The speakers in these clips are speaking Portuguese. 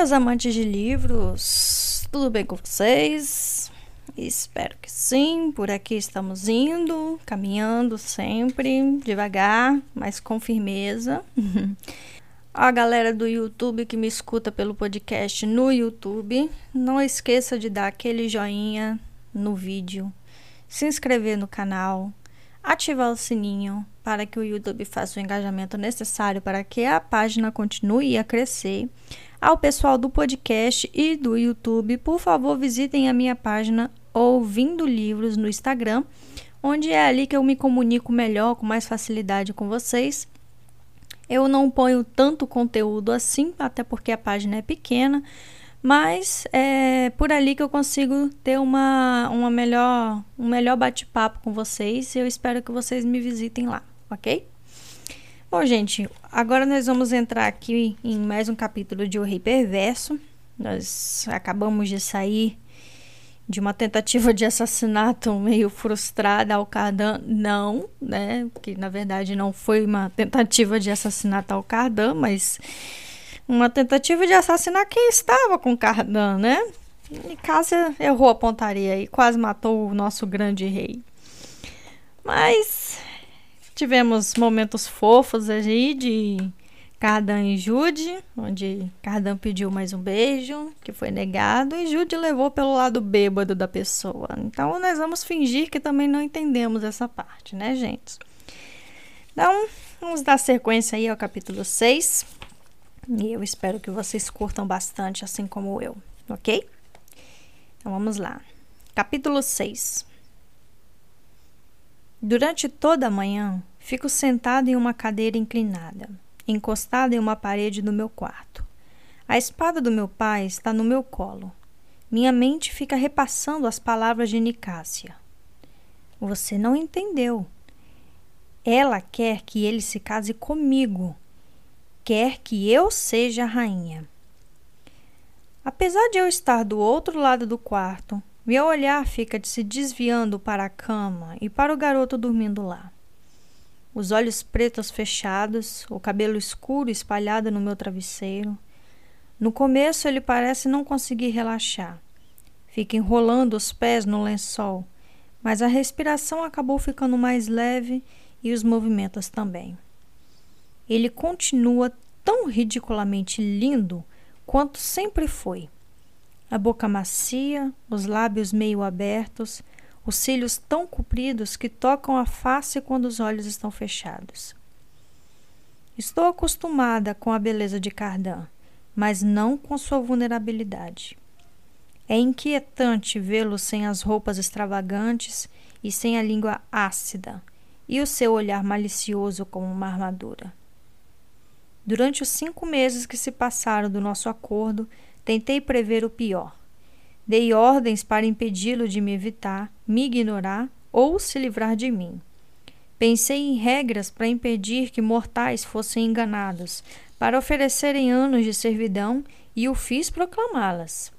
meus amantes de livros, tudo bem com vocês? Espero que sim. Por aqui estamos indo, caminhando sempre, devagar, mas com firmeza. A galera do YouTube que me escuta pelo podcast no YouTube, não esqueça de dar aquele joinha no vídeo, se inscrever no canal, ativar o sininho para que o YouTube faça o engajamento necessário para que a página continue a crescer. Ao pessoal do podcast e do YouTube, por favor, visitem a minha página Ouvindo Livros no Instagram, onde é ali que eu me comunico melhor, com mais facilidade com vocês. Eu não ponho tanto conteúdo assim, até porque a página é pequena, mas é por ali que eu consigo ter uma, uma melhor, um melhor bate-papo com vocês e eu espero que vocês me visitem lá, ok? Bom, gente, agora nós vamos entrar aqui em mais um capítulo de O Rei Perverso. Nós acabamos de sair de uma tentativa de assassinato meio frustrada ao Cardan, não, né? Que na verdade não foi uma tentativa de assassinato ao Cardan, mas uma tentativa de assassinar quem estava com Cardan, né? E Cássia errou a pontaria e quase matou o nosso grande rei. Mas tivemos momentos fofos aí de Cardan e Jude, onde Cardan pediu mais um beijo, que foi negado, e Jude levou pelo lado bêbado da pessoa. Então nós vamos fingir que também não entendemos essa parte, né, gente? Então, vamos dar sequência aí ao capítulo 6. E eu espero que vocês curtam bastante, assim como eu, ok? Então vamos lá. Capítulo 6 Durante toda a manhã, fico sentado em uma cadeira inclinada, encostada em uma parede do meu quarto. A espada do meu pai está no meu colo. Minha mente fica repassando as palavras de Nicásia. Você não entendeu. Ela quer que ele se case comigo quer que eu seja a rainha. Apesar de eu estar do outro lado do quarto, meu olhar fica se desviando para a cama e para o garoto dormindo lá. Os olhos pretos fechados, o cabelo escuro espalhado no meu travesseiro. No começo ele parece não conseguir relaxar. Fica enrolando os pés no lençol, mas a respiração acabou ficando mais leve e os movimentos também ele continua tão ridiculamente lindo quanto sempre foi. A boca macia, os lábios meio abertos, os cílios tão compridos que tocam a face quando os olhos estão fechados. Estou acostumada com a beleza de Cardan, mas não com sua vulnerabilidade. É inquietante vê-lo sem as roupas extravagantes e sem a língua ácida, e o seu olhar malicioso como uma armadura. Durante os cinco meses que se passaram do nosso acordo, tentei prever o pior. Dei ordens para impedi-lo de me evitar, me ignorar ou se livrar de mim. Pensei em regras para impedir que mortais fossem enganados, para oferecerem anos de servidão e o fiz proclamá-las.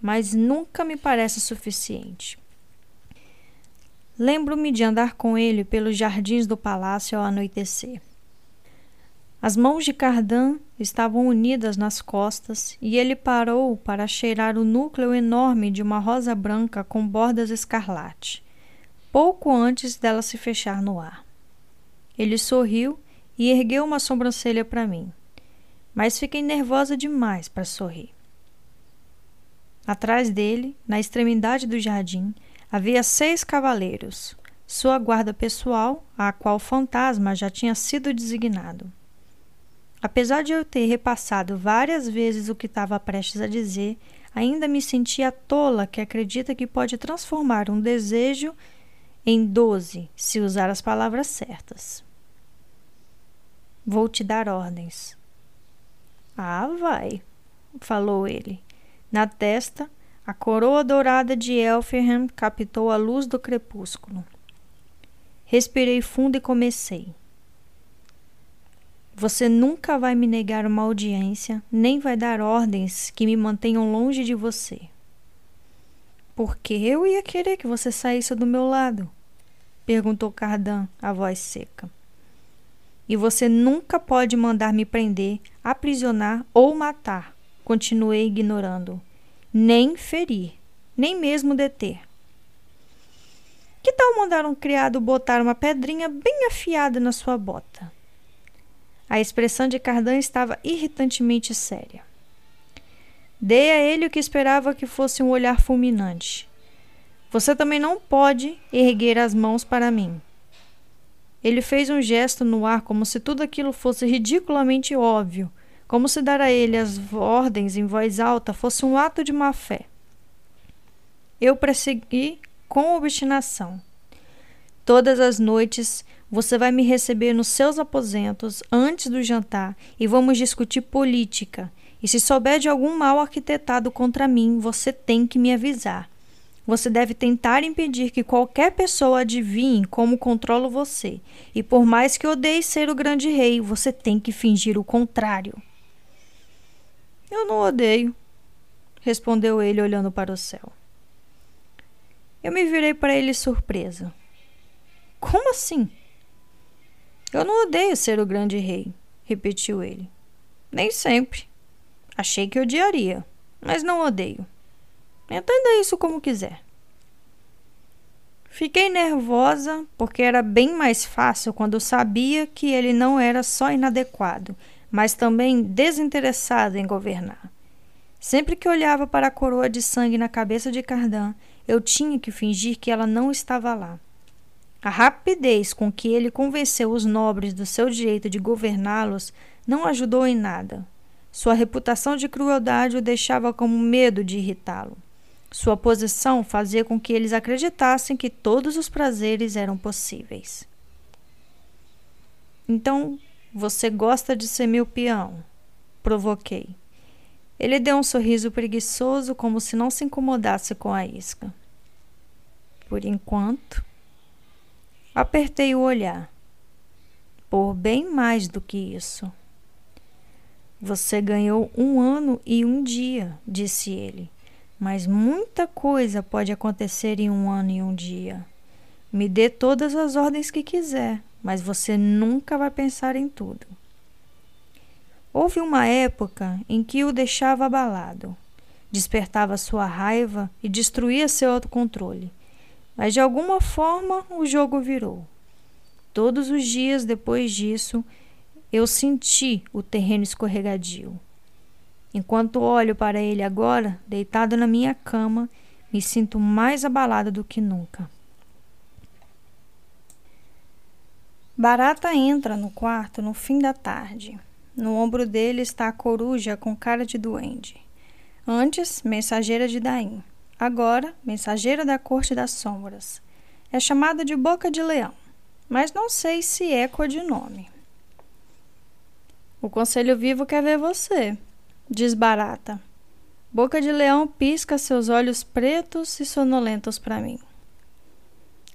Mas nunca me parece suficiente. Lembro-me de andar com ele pelos jardins do palácio ao anoitecer. As mãos de Cardan estavam unidas nas costas e ele parou para cheirar o núcleo enorme de uma rosa branca com bordas escarlate, pouco antes dela se fechar no ar. Ele sorriu e ergueu uma sobrancelha para mim, mas fiquei nervosa demais para sorrir. Atrás dele, na extremidade do jardim, havia seis cavaleiros, sua guarda pessoal, a qual o fantasma já tinha sido designado. Apesar de eu ter repassado várias vezes o que estava prestes a dizer, ainda me sentia tola que acredita que pode transformar um desejo em doze se usar as palavras certas. Vou te dar ordens. Ah, vai, falou ele. Na testa, a coroa dourada de Elferham captou a luz do crepúsculo. Respirei fundo e comecei. Você nunca vai me negar uma audiência, nem vai dar ordens que me mantenham longe de você. Porque eu ia querer que você saísse do meu lado? perguntou Cardan, a voz seca. E você nunca pode mandar me prender, aprisionar ou matar, continuei ignorando. Nem ferir, nem mesmo deter. Que tal mandar um criado botar uma pedrinha bem afiada na sua bota? A expressão de Cardan estava irritantemente séria. Dei a ele o que esperava que fosse um olhar fulminante. Você também não pode erguer as mãos para mim. Ele fez um gesto no ar como se tudo aquilo fosse ridiculamente óbvio, como se dar a ele as ordens em voz alta fosse um ato de má fé. Eu persegui com obstinação. Todas as noites você vai me receber nos seus aposentos antes do jantar e vamos discutir política. E se souber de algum mal arquitetado contra mim, você tem que me avisar. Você deve tentar impedir que qualquer pessoa adivinhe como controlo você. E por mais que odeie ser o grande rei, você tem que fingir o contrário. Eu não odeio, respondeu ele olhando para o céu. Eu me virei para ele surpresa. Como assim? Eu não odeio ser o grande rei, repetiu ele. Nem sempre. Achei que odiaria, mas não odeio. Entenda isso como quiser. Fiquei nervosa porque era bem mais fácil quando sabia que ele não era só inadequado, mas também desinteressado em governar. Sempre que olhava para a coroa de sangue na cabeça de Cardan, eu tinha que fingir que ela não estava lá. A rapidez com que ele convenceu os nobres do seu direito de governá-los não ajudou em nada. Sua reputação de crueldade o deixava com medo de irritá-lo. Sua posição fazia com que eles acreditassem que todos os prazeres eram possíveis. Então, você gosta de ser meu peão? Provoquei. Ele deu um sorriso preguiçoso, como se não se incomodasse com a isca. Por enquanto, apertei o olhar. Por bem mais do que isso. Você ganhou um ano e um dia, disse ele. Mas muita coisa pode acontecer em um ano e um dia. Me dê todas as ordens que quiser, mas você nunca vai pensar em tudo. Houve uma época em que o deixava abalado, despertava sua raiva e destruía seu autocontrole. Mas de alguma forma o jogo virou. Todos os dias depois disso, eu senti o terreno escorregadio. Enquanto olho para ele agora, deitado na minha cama, me sinto mais abalada do que nunca. Barata entra no quarto no fim da tarde. No ombro dele está a coruja com cara de duende. Antes, mensageira de Daim. Agora, mensageira da corte das sombras. É chamada de Boca de Leão, mas não sei se é codinome. O Conselho Vivo quer ver você, diz Barata. Boca de Leão pisca seus olhos pretos e sonolentos para mim.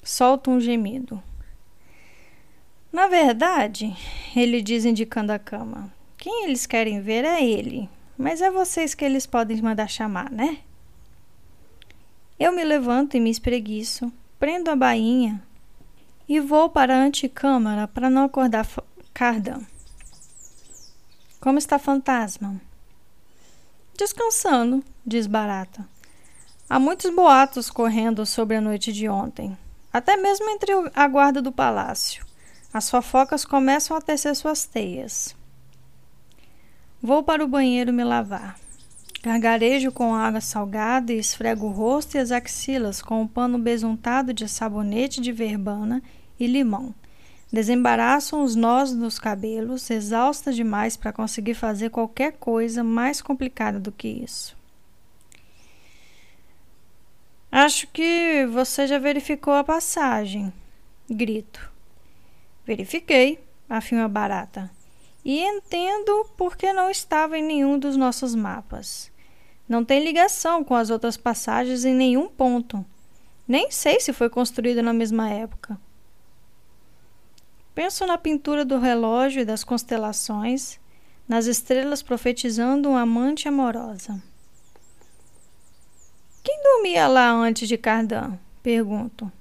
Solta um gemido. Na verdade, ele diz indicando a cama. Quem eles querem ver é ele, mas é vocês que eles podem mandar chamar, né? Eu me levanto e me espreguiço, prendo a bainha e vou para a antecâmara para não acordar Cardan. Como está fantasma? Descansando, diz Barata. Há muitos boatos correndo sobre a noite de ontem, até mesmo entre a guarda do palácio. As fofocas começam a tecer suas teias. Vou para o banheiro me lavar. Gargarejo com água salgada e esfrego o rosto e as axilas com um pano besuntado de sabonete de verbana e limão. Desembaraçam os nós dos cabelos, exausta demais para conseguir fazer qualquer coisa mais complicada do que isso. Acho que você já verificou a passagem. Grito. Verifiquei, afirma Barata. E entendo por que não estava em nenhum dos nossos mapas. Não tem ligação com as outras passagens em nenhum ponto. Nem sei se foi construída na mesma época. Penso na pintura do relógio e das constelações, nas estrelas profetizando uma amante amorosa. Quem dormia lá antes de Cardan? Pergunto.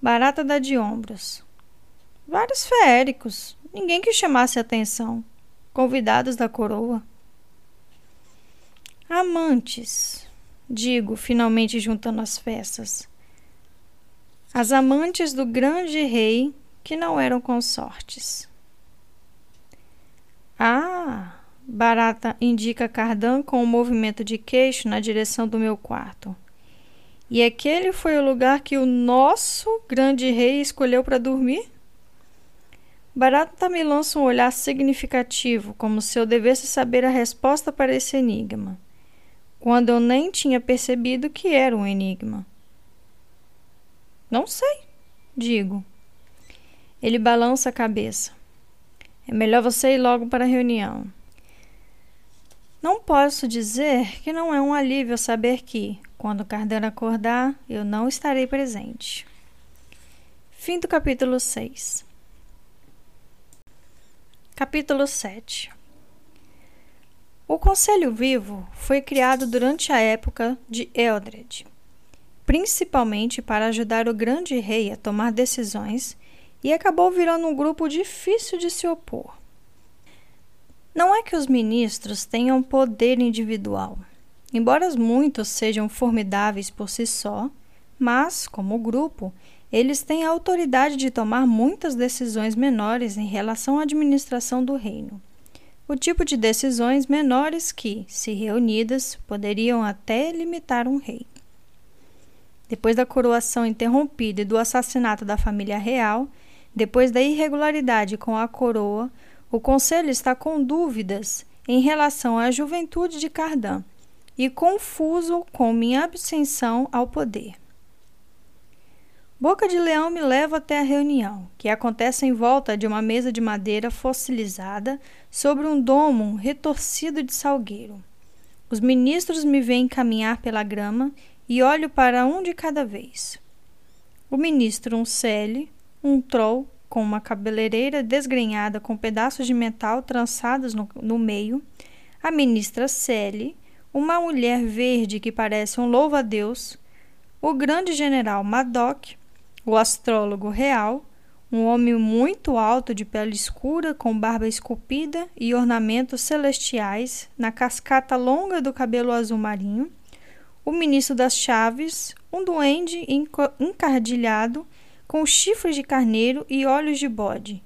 Barata dá de ombros. Vários feéricos, ninguém que chamasse atenção, convidados da coroa. Amantes, digo, finalmente juntando as peças. As amantes do grande rei que não eram consortes. Ah! Barata indica Cardan com um movimento de queixo na direção do meu quarto. E aquele foi o lugar que o nosso grande rei escolheu para dormir? Barata me lança um olhar significativo, como se eu devesse saber a resposta para esse enigma, quando eu nem tinha percebido que era um enigma. Não sei, digo. Ele balança a cabeça. É melhor você ir logo para a reunião. Não posso dizer que não é um alívio saber que, quando Cardano acordar, eu não estarei presente. Fim do capítulo 6. Capítulo 7 O Conselho Vivo foi criado durante a época de Eldred, principalmente para ajudar o grande rei a tomar decisões e acabou virando um grupo difícil de se opor. Não é que os ministros tenham poder individual, embora muitos sejam formidáveis por si só, mas, como grupo, eles têm a autoridade de tomar muitas decisões menores em relação à administração do reino. O tipo de decisões menores que, se reunidas, poderiam até limitar um rei. Depois da coroação interrompida e do assassinato da família real, depois da irregularidade com a coroa, o Conselho está com dúvidas em relação à juventude de Cardan e confuso com minha abstenção ao poder. Boca de Leão me leva até a reunião, que acontece em volta de uma mesa de madeira fossilizada sobre um domo retorcido de salgueiro. Os ministros me veem caminhar pela grama e olho para um de cada vez. O ministro Uncele, um troll com uma cabeleireira desgrenhada com pedaços de metal trançados no, no meio, a ministra Sally, uma mulher verde que parece um louva-a-Deus, o grande general Madoc, o astrólogo real, um homem muito alto de pele escura, com barba esculpida e ornamentos celestiais na cascata longa do cabelo azul marinho, o ministro das chaves, um duende encardilhado com chifres de carneiro e olhos de bode,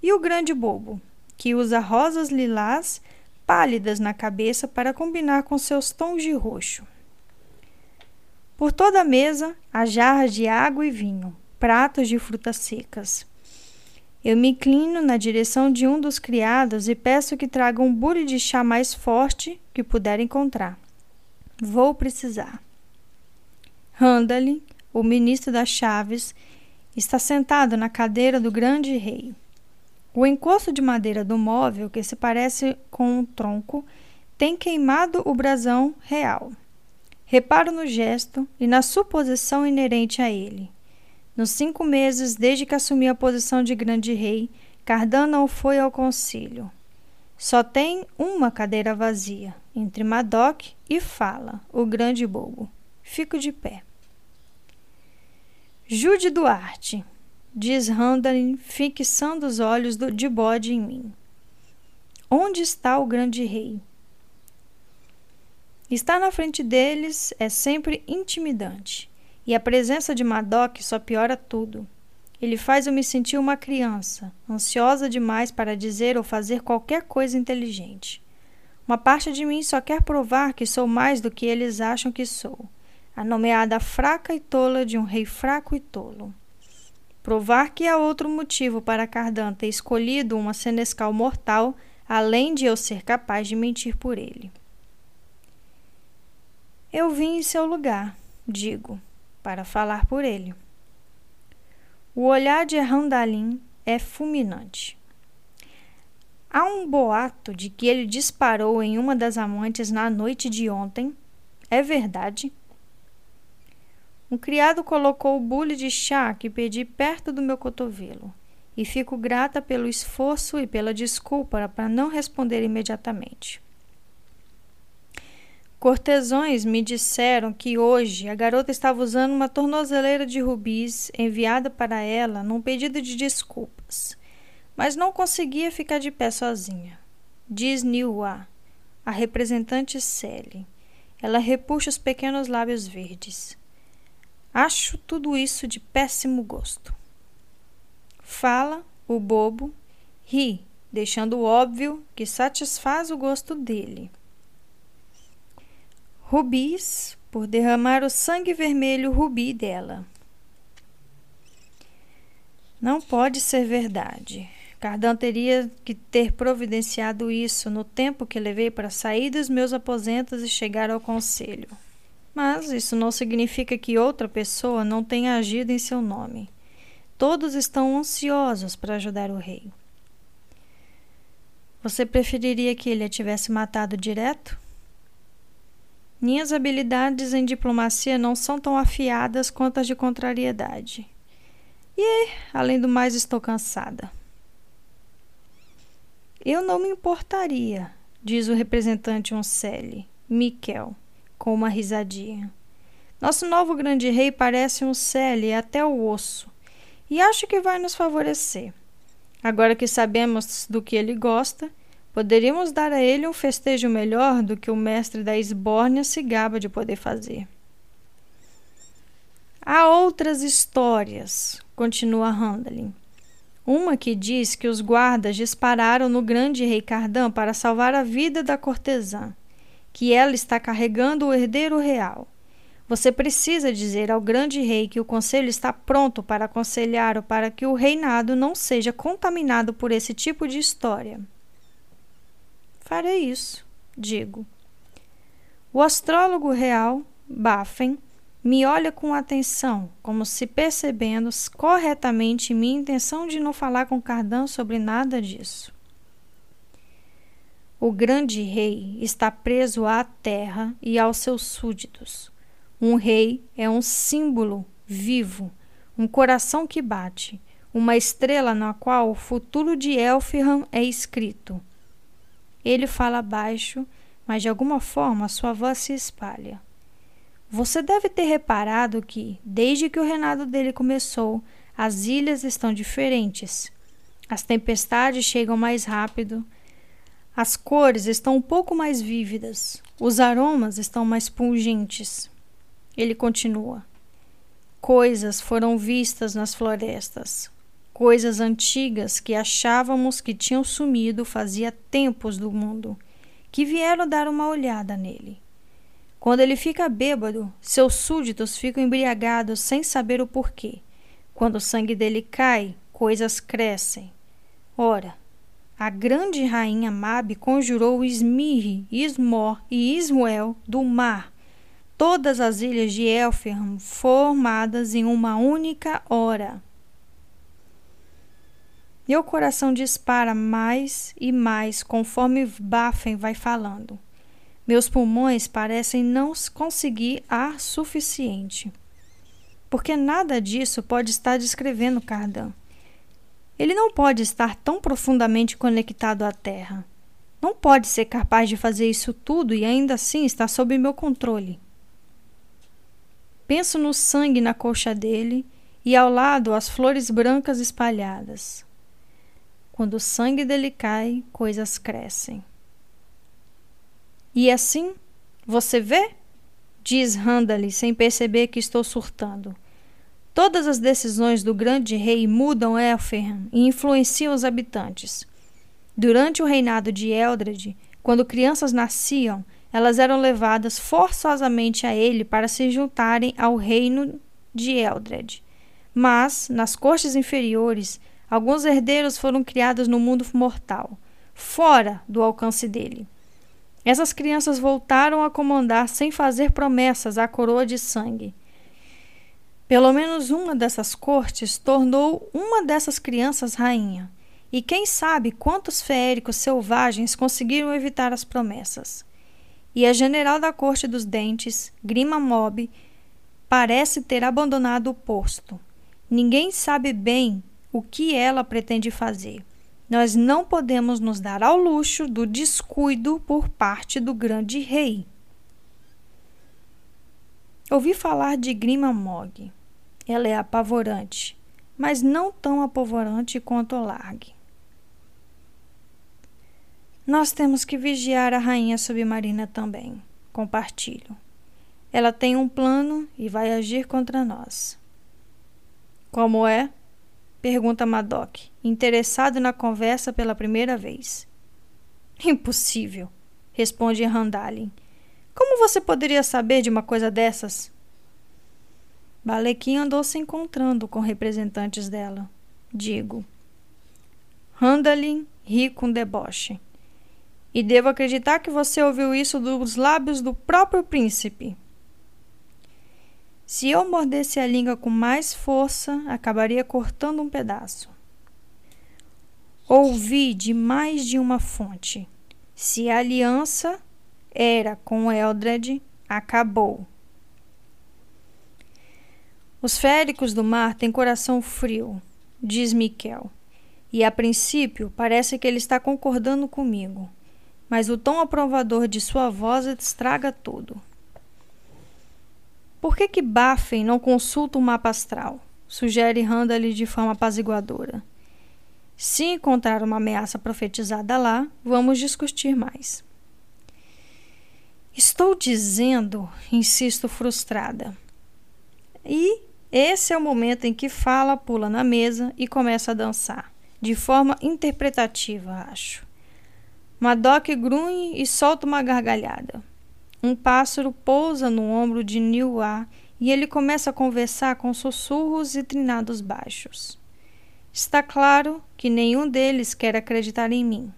e o grande bobo, que usa rosas lilás pálidas na cabeça para combinar com seus tons de roxo. Por toda a mesa há jarras de água e vinho, pratos de frutas secas. Eu me inclino na direção de um dos criados e peço que traga um bule de chá mais forte que puder encontrar. Vou precisar. Randall, o ministro das chaves, Está sentado na cadeira do grande rei. O encosto de madeira do móvel, que se parece com um tronco, tem queimado o brasão real. Reparo no gesto e na suposição inerente a ele. Nos cinco meses desde que assumi a posição de grande rei, Cardan não foi ao concílio. Só tem uma cadeira vazia, entre Madoc e Fala, o grande bobo. Fico de pé. Jude Duarte, diz Randalin, fixando os olhos do, de bode em mim. Onde está o grande rei? Estar na frente deles é sempre intimidante, e a presença de Madoc só piora tudo. Ele faz eu me sentir uma criança, ansiosa demais para dizer ou fazer qualquer coisa inteligente. Uma parte de mim só quer provar que sou mais do que eles acham que sou a nomeada fraca e tola de um rei fraco e tolo. Provar que há outro motivo para Cardan ter escolhido uma senescal mortal, além de eu ser capaz de mentir por ele. Eu vim em seu lugar, digo, para falar por ele. O olhar de Randalin é fulminante. Há um boato de que ele disparou em uma das amantes na noite de ontem. É verdade? Um criado colocou o bule de chá que pedi perto do meu cotovelo, e fico grata pelo esforço e pela desculpa para não responder imediatamente. Cortesões me disseram que hoje a garota estava usando uma tornozeleira de rubis enviada para ela num pedido de desculpas, mas não conseguia ficar de pé sozinha. Diz Niwa, a representante Sally ela repuxa os pequenos lábios verdes. Acho tudo isso de péssimo gosto. Fala, o bobo, ri, deixando óbvio que satisfaz o gosto dele. Rubis, por derramar o sangue vermelho rubi dela. Não pode ser verdade. Cardan teria que ter providenciado isso no tempo que levei para sair dos meus aposentos e chegar ao conselho. Mas isso não significa que outra pessoa não tenha agido em seu nome. Todos estão ansiosos para ajudar o rei. Você preferiria que ele a tivesse matado direto? Minhas habilidades em diplomacia não são tão afiadas quanto as de contrariedade. E, além do mais, estou cansada. Eu não me importaria, diz o representante Oncele, Miquel, com uma risadinha. Nosso novo grande rei parece um Cele até o osso, e acho que vai nos favorecer. Agora que sabemos do que ele gosta, poderíamos dar a ele um festejo melhor do que o mestre da Esbórnia se gaba de poder fazer. Há outras histórias, continua Handlin. Uma que diz que os guardas dispararam no grande rei Cardan para salvar a vida da cortesã, que ela está carregando o herdeiro real. Você precisa dizer ao grande rei que o conselho está pronto para aconselhar-o para que o reinado não seja contaminado por esse tipo de história. Farei isso, digo. O astrólogo real, Baffen, me olha com atenção, como se percebendo corretamente minha intenção de não falar com Cardan sobre nada disso. O grande rei está preso à terra e aos seus súditos. Um rei é um símbolo vivo, um coração que bate, uma estrela na qual o futuro de Elfham é escrito. Ele fala baixo, mas de alguma forma sua voz se espalha. Você deve ter reparado que, desde que o reinado dele começou, as ilhas estão diferentes. As tempestades chegam mais rápido, as cores estão um pouco mais vívidas, os aromas estão mais pungentes. Ele continua. Coisas foram vistas nas florestas, coisas antigas que achávamos que tinham sumido fazia tempos do mundo, que vieram dar uma olhada nele. Quando ele fica bêbado, seus súditos ficam embriagados sem saber o porquê. Quando o sangue dele cai, coisas crescem. Ora, a grande rainha Mabe conjurou Ismirre, Ismor e Ismuel do mar, todas as ilhas de Elfham formadas em uma única hora. Meu coração dispara mais e mais conforme Bafen vai falando. Meus pulmões parecem não conseguir ar suficiente. Porque nada disso pode estar descrevendo Cardan. Ele não pode estar tão profundamente conectado à Terra. Não pode ser capaz de fazer isso tudo e ainda assim estar sob meu controle. Penso no sangue na coxa dele e ao lado as flores brancas espalhadas. Quando o sangue dele cai, coisas crescem. E assim, você vê? Diz Randali sem perceber que estou surtando. Todas as decisões do grande rei mudam Elfham e influenciam os habitantes. Durante o reinado de Eldred, quando crianças nasciam, elas eram levadas forçosamente a ele para se juntarem ao reino de Eldred. Mas, nas cortes inferiores, alguns herdeiros foram criados no mundo mortal, fora do alcance dele. Essas crianças voltaram a comandar sem fazer promessas à coroa de sangue. Pelo menos uma dessas cortes tornou uma dessas crianças rainha. E quem sabe quantos feéricos selvagens conseguiram evitar as promessas. E a general da corte dos dentes, Grima Mob, parece ter abandonado o posto. Ninguém sabe bem o que ela pretende fazer. Nós não podemos nos dar ao luxo do descuido por parte do grande rei. Ouvi falar de Grima Mog. Ela é apavorante, mas não tão apavorante quanto Larg. Nós temos que vigiar a rainha submarina também. compartilho. Ela tem um plano e vai agir contra nós. Como é? Pergunta Madoc, interessado na conversa pela primeira vez. Impossível, responde Randalin. Como você poderia saber de uma coisa dessas? Balequim andou se encontrando com representantes dela. Digo. Randalin ri com deboche. E devo acreditar que você ouviu isso dos lábios do próprio príncipe. Se eu mordesse a língua com mais força, acabaria cortando um pedaço. Ouvi de mais de uma fonte. Se a aliança era com Eldred, acabou. Os féricos do mar têm coração frio, diz Miquel. E a princípio parece que ele está concordando comigo mas o tom aprovador de sua voz estraga tudo. Por que que Baffen não consulta o mapa astral? Sugere Randall de forma apaziguadora. Se encontrar uma ameaça profetizada lá, vamos discutir mais. Estou dizendo, insisto frustrada. E esse é o momento em que fala, pula na mesa e começa a dançar, de forma interpretativa, acho. Madoc grunhe e solta uma gargalhada. Um pássaro pousa no ombro de Niuá e ele começa a conversar com sussurros e trinados baixos. Está claro que nenhum deles quer acreditar em mim.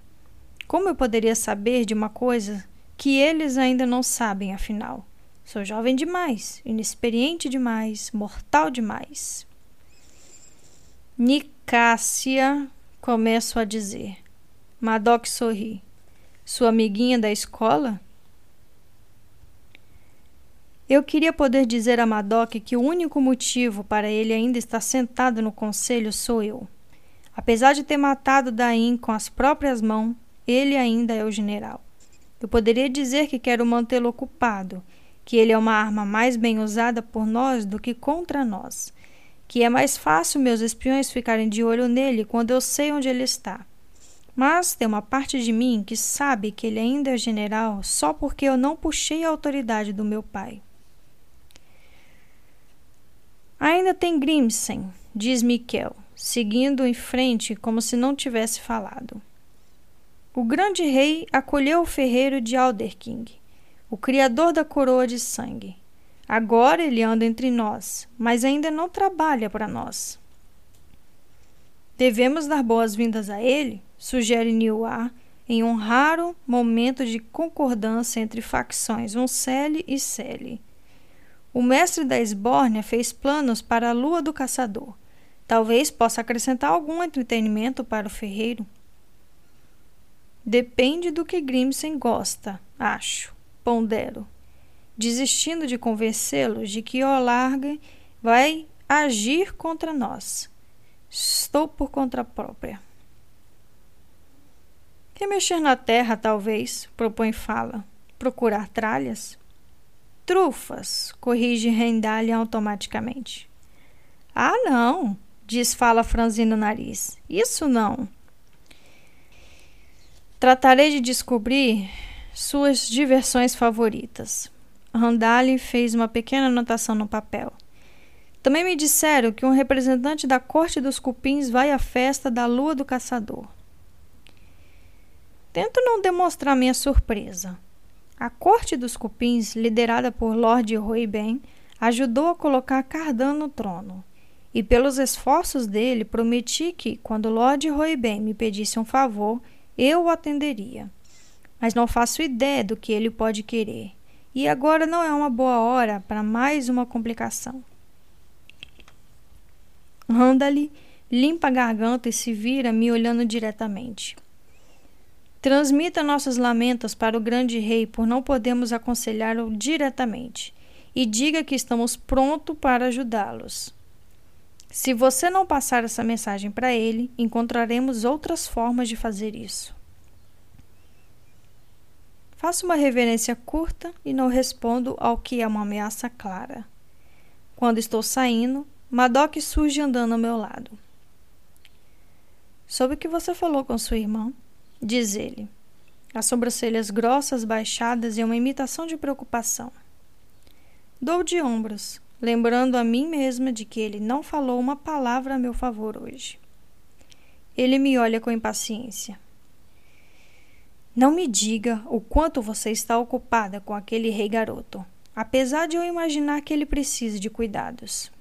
Como eu poderia saber de uma coisa que eles ainda não sabem, afinal? Sou jovem demais, inexperiente demais, mortal demais. Nicácia, começo a dizer. Madoc sorri. Sua amiguinha da escola? Eu queria poder dizer a Madoc que o único motivo para ele ainda estar sentado no conselho sou eu. Apesar de ter matado Dain com as próprias mãos, ele ainda é o general. Eu poderia dizer que quero mantê-lo ocupado, que ele é uma arma mais bem usada por nós do que contra nós, que é mais fácil meus espiões ficarem de olho nele quando eu sei onde ele está. Mas tem uma parte de mim que sabe que ele ainda é general só porque eu não puxei a autoridade do meu pai. Ainda tem Grimsen, diz Miquel, seguindo em frente como se não tivesse falado. O grande rei acolheu o ferreiro de Alderking, o criador da coroa de sangue. Agora ele anda entre nós, mas ainda não trabalha para nós. Devemos dar boas-vindas a ele? sugere Niuá, em um raro momento de concordância entre facções Uncele e Cele. O mestre da Esbórnia fez planos para a lua do caçador. Talvez possa acrescentar algum entretenimento para o ferreiro. Depende do que Grimsen gosta, acho, pondero, desistindo de convencê-lo de que Olarga vai agir contra nós. Estou por conta própria. Remexer na terra, talvez, propõe Fala. Procurar tralhas? Trufas, corrige Rendalha automaticamente. Ah, não, diz Fala franzindo o nariz. Isso não. Tratarei de descobrir suas diversões favoritas. Randali fez uma pequena anotação no papel. Também me disseram que um representante da corte dos cupins vai à festa da lua do caçador. Tento não demonstrar minha surpresa. A corte dos cupins, liderada por Lord Ruiben, ajudou a colocar Cardan no trono. E pelos esforços dele, prometi que, quando Lord Ruiben me pedisse um favor, eu o atenderia. Mas não faço ideia do que ele pode querer. E agora não é uma boa hora para mais uma complicação. Randali limpa a garganta e se vira me olhando diretamente. Transmita nossos lamentos para o grande rei por não podermos aconselhá-lo diretamente e diga que estamos prontos para ajudá-los. Se você não passar essa mensagem para ele, encontraremos outras formas de fazer isso. Faço uma reverência curta e não respondo ao que é uma ameaça clara. Quando estou saindo, Madoc surge andando ao meu lado. Soube que você falou com sua irmã diz ele. as sobrancelhas grossas baixadas e uma imitação de preocupação. Dou de ombros, lembrando a mim mesma de que ele não falou uma palavra a meu favor hoje. Ele me olha com impaciência. Não me diga o quanto você está ocupada com aquele rei garoto, apesar de eu imaginar que ele precise de cuidados.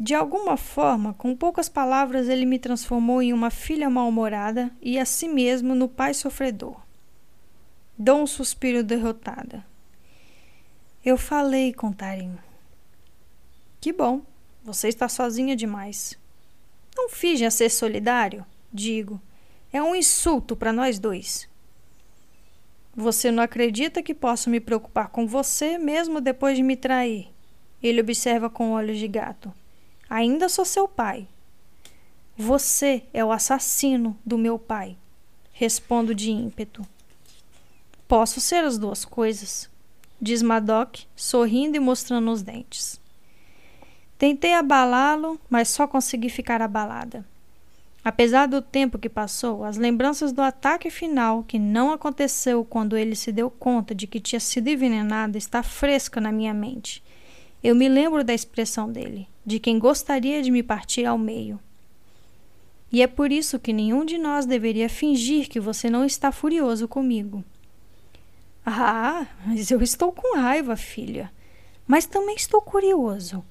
De alguma forma, com poucas palavras, ele me transformou em uma filha mal-humorada e a si mesmo no pai sofredor. Dou um suspiro derrotada. Eu falei com Tarim. Que bom, você está sozinha demais. Não finge ser solidário, digo. É um insulto para nós dois. Você não acredita que posso me preocupar com você mesmo depois de me trair? Ele observa com olhos de gato. Ainda sou seu pai. Você é o assassino do meu pai. Respondo de ímpeto. Posso ser as duas coisas, diz Madoc, sorrindo e mostrando os dentes. Tentei abalá-lo, mas só consegui ficar abalada. Apesar do tempo que passou, as lembranças do ataque final, que não aconteceu quando ele se deu conta de que tinha sido envenenado, está fresca na minha mente. Eu me lembro da expressão dele, de quem gostaria de me partir ao meio. E é por isso que nenhum de nós deveria fingir que você não está furioso comigo. Ah, mas eu estou com raiva, filha. Mas também estou curioso.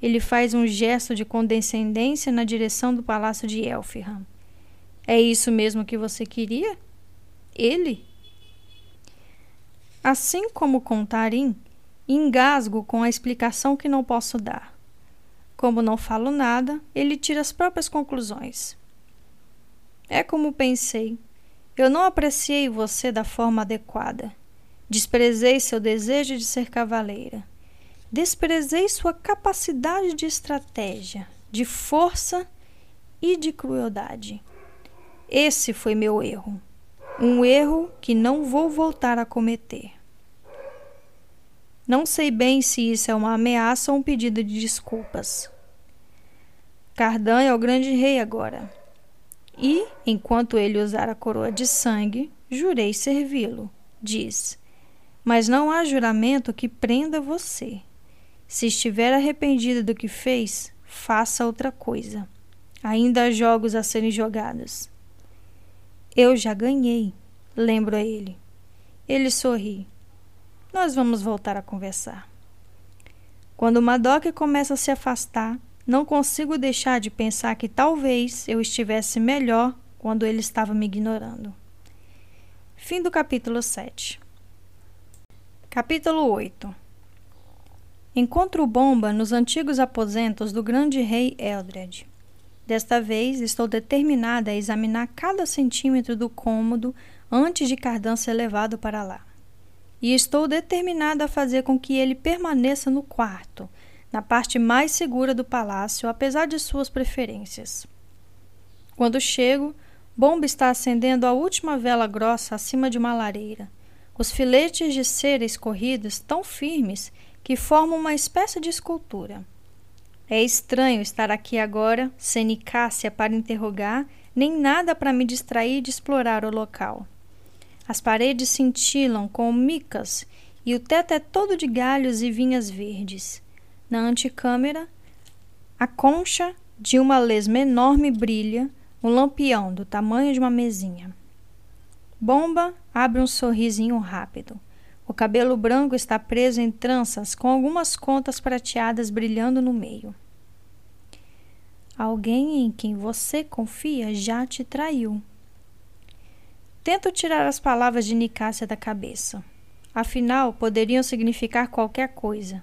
Ele faz um gesto de condescendência na direção do palácio de Elfham. É isso mesmo que você queria? Ele? Assim como com Tarim, Engasgo com a explicação que não posso dar. Como não falo nada, ele tira as próprias conclusões. É como pensei. Eu não apreciei você da forma adequada. Desprezei seu desejo de ser cavaleira. Desprezei sua capacidade de estratégia, de força e de crueldade. Esse foi meu erro. Um erro que não vou voltar a cometer. Não sei bem se isso é uma ameaça ou um pedido de desculpas. Cardan é o grande rei agora. E, enquanto ele usar a coroa de sangue, jurei servi-lo, diz. Mas não há juramento que prenda você. Se estiver arrependido do que fez, faça outra coisa. Ainda há jogos a serem jogados. Eu já ganhei, lembro a ele. Ele sorri. Nós vamos voltar a conversar. Quando Madoc começa a se afastar, não consigo deixar de pensar que talvez eu estivesse melhor quando ele estava me ignorando. Fim do capítulo 7. Capítulo 8 Encontro Bomba nos antigos aposentos do grande rei Eldred. Desta vez estou determinada a examinar cada centímetro do cômodo antes de Cardan ser levado para lá e estou determinada a fazer com que ele permaneça no quarto, na parte mais segura do palácio, apesar de suas preferências. Quando chego, Bomba está acendendo a última vela grossa acima de uma lareira. Os filetes de cera escorridos tão firmes que formam uma espécie de escultura. É estranho estar aqui agora, sem Nicácia para interrogar, nem nada para me distrair de explorar o local. As paredes cintilam com micas e o teto é todo de galhos e vinhas verdes. Na antecâmara, a concha de uma lesma enorme brilha, um lampião do tamanho de uma mesinha. Bomba abre um sorrisinho rápido. O cabelo branco está preso em tranças com algumas contas prateadas brilhando no meio. Alguém em quem você confia já te traiu, Tento tirar as palavras de Nicásia da cabeça. Afinal, poderiam significar qualquer coisa.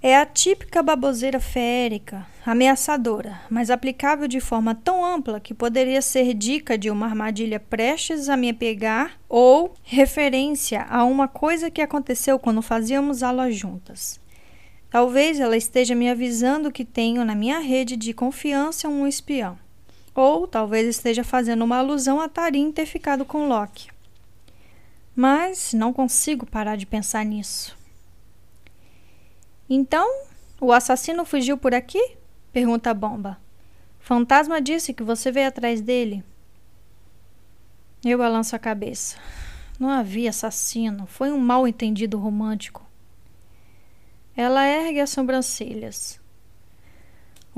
É a típica baboseira feérica, ameaçadora, mas aplicável de forma tão ampla que poderia ser dica de uma armadilha prestes a me pegar ou referência a uma coisa que aconteceu quando fazíamos aula juntas. Talvez ela esteja me avisando que tenho na minha rede de confiança um espião. Ou talvez esteja fazendo uma alusão a Tarim ter ficado com Loki. Mas não consigo parar de pensar nisso. Então, o assassino fugiu por aqui? Pergunta a bomba. Fantasma disse que você veio atrás dele. Eu balanço a cabeça. Não havia assassino. Foi um mal entendido romântico. Ela ergue as sobrancelhas.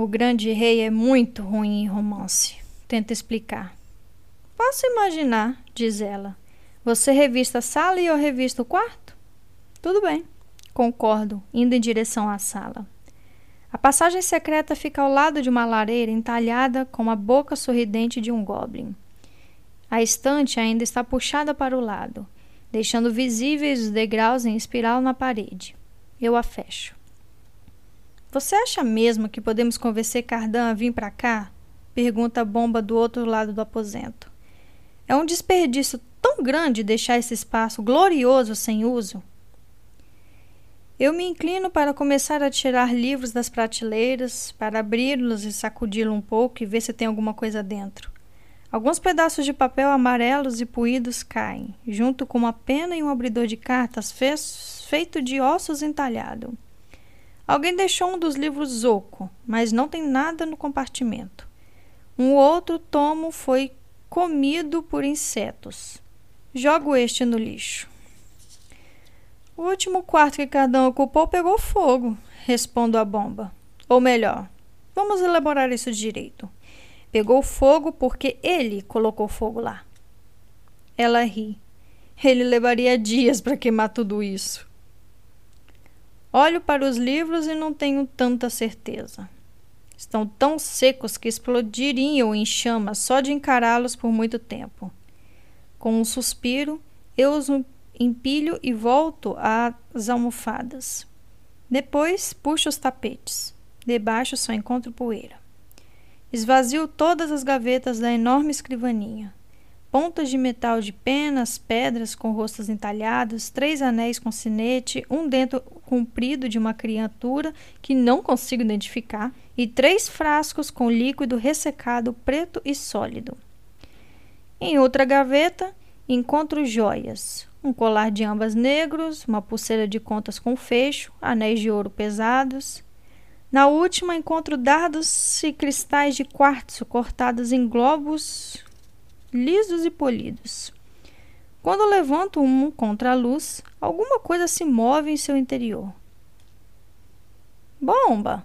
O grande rei é muito ruim em romance. Tenta explicar. Posso imaginar, diz ela. Você revista a sala e eu revisto o quarto? Tudo bem. Concordo, indo em direção à sala. A passagem secreta fica ao lado de uma lareira entalhada com a boca sorridente de um goblin. A estante ainda está puxada para o lado, deixando visíveis os degraus em espiral na parede. Eu a fecho. Você acha mesmo que podemos convencer Cardan a vir para cá? Pergunta a bomba do outro lado do aposento. É um desperdício tão grande deixar esse espaço glorioso sem uso. Eu me inclino para começar a tirar livros das prateleiras, para abri-los e sacudi-los um pouco e ver se tem alguma coisa dentro. Alguns pedaços de papel amarelos e puídos caem, junto com uma pena e um abridor de cartas feito de ossos entalhado. Alguém deixou um dos livros oco, mas não tem nada no compartimento. Um outro tomo foi comido por insetos. Jogo este no lixo. O último quarto que Cardão ocupou pegou fogo, respondo a bomba. Ou melhor, vamos elaborar isso direito. Pegou fogo porque ele colocou fogo lá. Ela ri. Ele levaria dias para queimar tudo isso. Olho para os livros e não tenho tanta certeza. Estão tão secos que explodiriam em chamas só de encará-los por muito tempo. Com um suspiro, eu os empilho e volto às almofadas. Depois puxo os tapetes. Debaixo só encontro poeira. Esvazio todas as gavetas da enorme escrivaninha. Pontas de metal de penas, pedras com rostos entalhados, três anéis com sinete, um dentro comprido de uma criatura que não consigo identificar, e três frascos com líquido ressecado preto e sólido. Em outra gaveta, encontro joias, um colar de ambas negros, uma pulseira de contas com fecho, anéis de ouro pesados, na última, encontro dardos e cristais de quartzo cortados em globos lisos e polidos. Quando levanto um contra a luz, alguma coisa se move em seu interior. Bomba!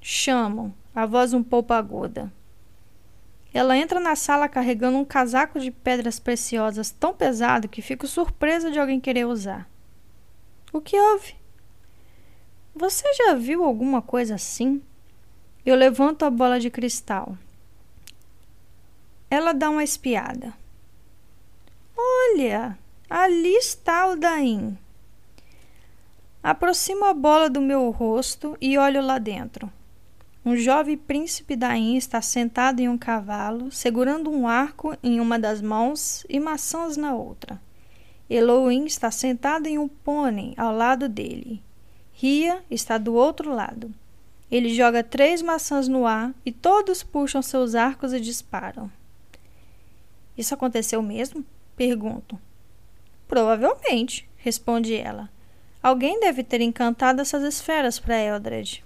Chamam, a voz um pouco aguda. Ela entra na sala carregando um casaco de pedras preciosas tão pesado que fico surpresa de alguém querer usar. O que houve? Você já viu alguma coisa assim? Eu levanto a bola de cristal. Ela dá uma espiada. Olha, ali está o Daim. Aproximo a bola do meu rosto e olho lá dentro. Um jovem príncipe Daim está sentado em um cavalo, segurando um arco em uma das mãos e maçãs na outra. Elohim está sentado em um pônei ao lado dele Ria está do outro lado. Ele joga três maçãs no ar e todos puxam seus arcos e disparam. Isso aconteceu mesmo? Pergunto. Provavelmente, responde ela. Alguém deve ter encantado essas esferas para Eldred.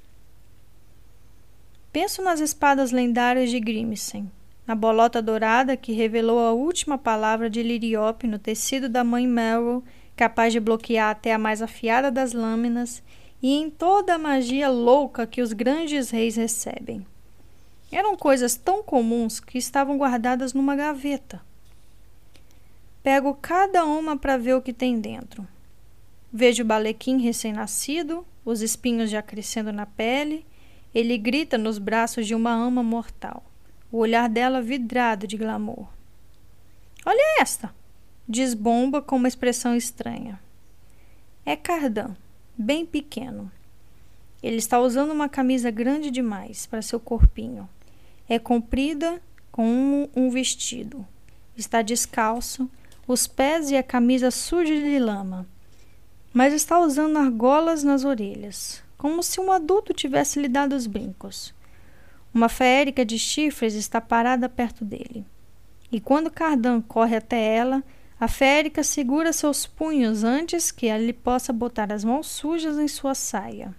Penso nas espadas lendárias de Grimsen, na bolota dourada que revelou a última palavra de Liriope no tecido da mãe Merrill, capaz de bloquear até a mais afiada das lâminas, e em toda a magia louca que os grandes reis recebem. Eram coisas tão comuns que estavam guardadas numa gaveta. Pego cada uma para ver o que tem dentro. Vejo o balequim recém-nascido, os espinhos já crescendo na pele. Ele grita nos braços de uma ama mortal, o olhar dela vidrado de glamour. Olha esta! diz Bomba com uma expressão estranha. É Cardan bem pequeno. Ele está usando uma camisa grande demais para seu corpinho. É comprida como um vestido. Está descalço, os pés e a camisa sujos de lama. Mas está usando argolas nas orelhas, como se um adulto tivesse lhe dado os brincos. Uma feérica de chifres está parada perto dele. E quando Cardan corre até ela, a férica segura seus punhos antes que ele possa botar as mãos sujas em sua saia.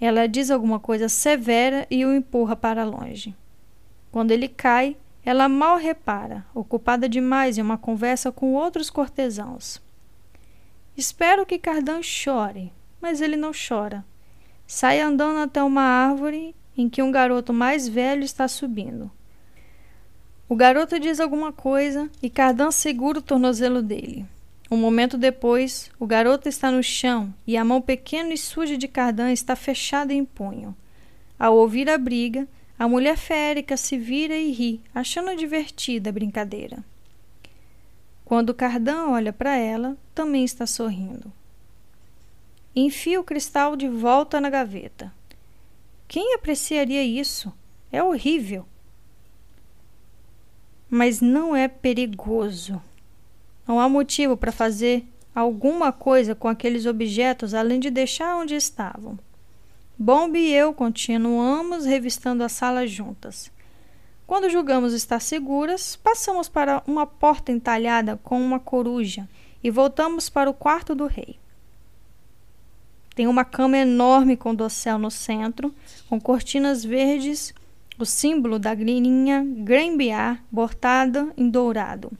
Ela diz alguma coisa severa e o empurra para longe. Quando ele cai, ela mal repara, ocupada demais em uma conversa com outros cortesãos. Espero que Cardan chore, mas ele não chora. Sai andando até uma árvore em que um garoto mais velho está subindo. O garoto diz alguma coisa e Cardan segura o tornozelo dele. Um momento depois, o garoto está no chão e a mão pequena e suja de Cardan está fechada em punho. Ao ouvir a briga, a mulher férica se vira e ri, achando divertida a brincadeira. Quando Cardan olha para ela, também está sorrindo. Enfia o cristal de volta na gaveta. Quem apreciaria isso? É horrível mas não é perigoso. Não há motivo para fazer alguma coisa com aqueles objetos além de deixar onde estavam. Bomb e eu continuamos revistando a sala juntas. Quando julgamos estar seguras, passamos para uma porta entalhada com uma coruja e voltamos para o quarto do rei. Tem uma cama enorme com dossel no centro, com cortinas verdes o símbolo da linha Grembiar bordada em dourado.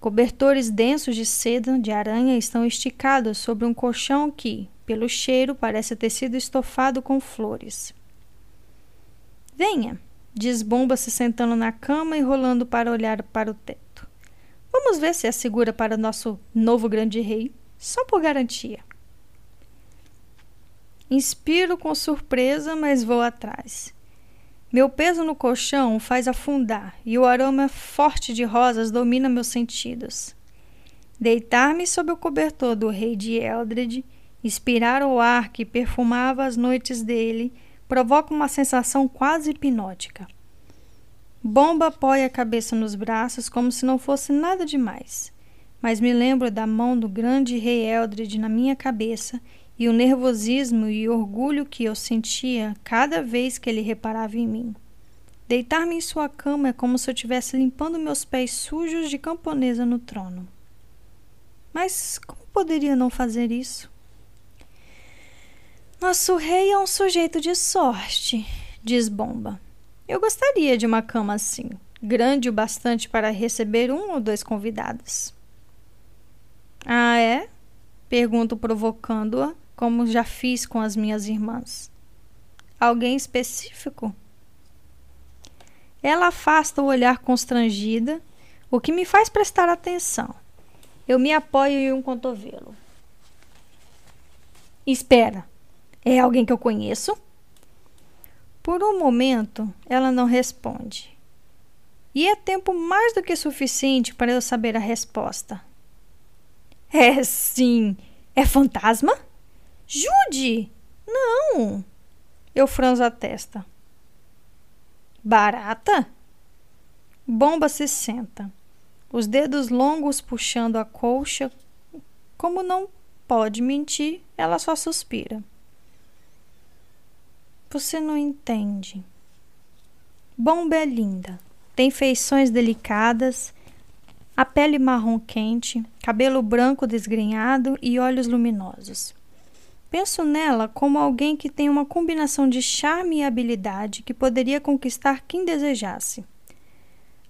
Cobertores densos de seda de aranha estão esticados sobre um colchão que, pelo cheiro, parece ter sido estofado com flores. Venha, diz Bomba se sentando na cama e rolando para olhar para o teto. Vamos ver se é segura para nosso novo grande rei, só por garantia. Inspiro com surpresa, mas vou atrás. Meu peso no colchão faz afundar e o aroma forte de rosas domina meus sentidos. Deitar-me sob o cobertor do rei de Eldred, inspirar o ar que perfumava as noites dele, provoca uma sensação quase hipnótica. Bomba apoia a cabeça nos braços como se não fosse nada demais, mas me lembro da mão do grande rei Eldred na minha cabeça e o nervosismo e orgulho que eu sentia cada vez que ele reparava em mim. Deitar-me em sua cama é como se eu estivesse limpando meus pés sujos de camponesa no trono. Mas como poderia não fazer isso? Nosso rei é um sujeito de sorte, diz Bomba. Eu gostaria de uma cama assim, grande o bastante para receber um ou dois convidados. Ah, é? Pergunto provocando-a como já fiz com as minhas irmãs. Alguém específico? Ela afasta o olhar constrangida, o que me faz prestar atenção. Eu me apoio em um cotovelo. Espera, é alguém que eu conheço? Por um momento, ela não responde. E é tempo mais do que suficiente para eu saber a resposta. É sim. É fantasma? Jude! Não! Eu franzo a testa. Barata? Bomba se senta, os dedos longos puxando a colcha. Como não pode mentir, ela só suspira. Você não entende. Bomba é linda. Tem feições delicadas, a pele marrom quente, cabelo branco desgrenhado e olhos luminosos. Penso nela como alguém que tem uma combinação de charme e habilidade que poderia conquistar quem desejasse.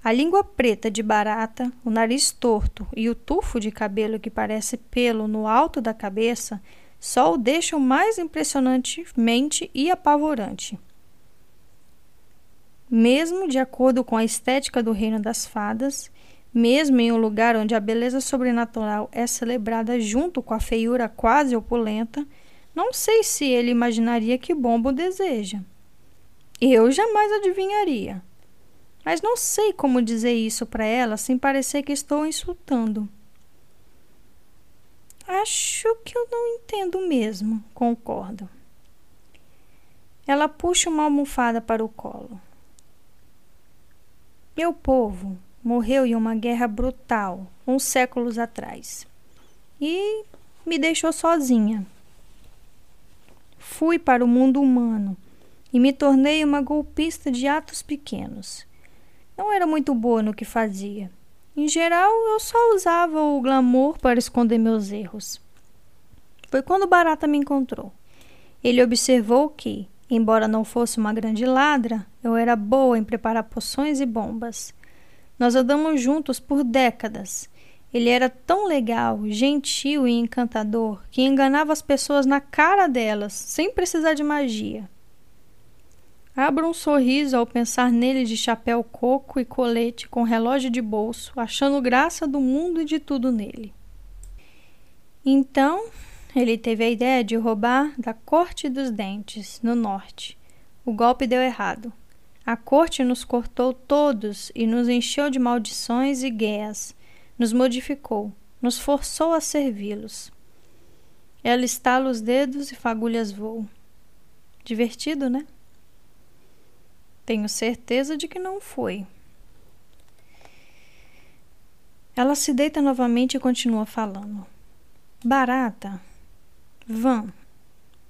A língua preta de barata, o nariz torto e o tufo de cabelo que parece pelo no alto da cabeça só o deixam mais impressionantemente e apavorante. Mesmo de acordo com a estética do reino das fadas, mesmo em um lugar onde a beleza sobrenatural é celebrada junto com a feiura quase opulenta, não sei se ele imaginaria que Bombo deseja. Eu jamais adivinharia. Mas não sei como dizer isso para ela sem parecer que estou insultando. Acho que eu não entendo mesmo, concordo. Ela puxa uma almofada para o colo. Meu povo morreu em uma guerra brutal, uns séculos atrás, e me deixou sozinha fui para o mundo humano e me tornei uma golpista de atos pequenos. Não era muito boa no que fazia. Em geral, eu só usava o glamour para esconder meus erros. Foi quando Barata me encontrou. Ele observou que, Embora não fosse uma grande ladra, eu era boa em preparar poções e bombas. Nós andamos juntos por décadas. Ele era tão legal, gentil e encantador que enganava as pessoas na cara delas, sem precisar de magia. Abro um sorriso ao pensar nele de chapéu coco e colete com relógio de bolso, achando graça do mundo e de tudo nele. Então, ele teve a ideia de roubar da Corte dos Dentes, no norte. O golpe deu errado. A corte nos cortou todos e nos encheu de maldições e guerras. Nos modificou, nos forçou a servi-los. Ela estala os dedos e fagulhas voam. Divertido, né? Tenho certeza de que não foi. Ela se deita novamente e continua falando. Barata Van.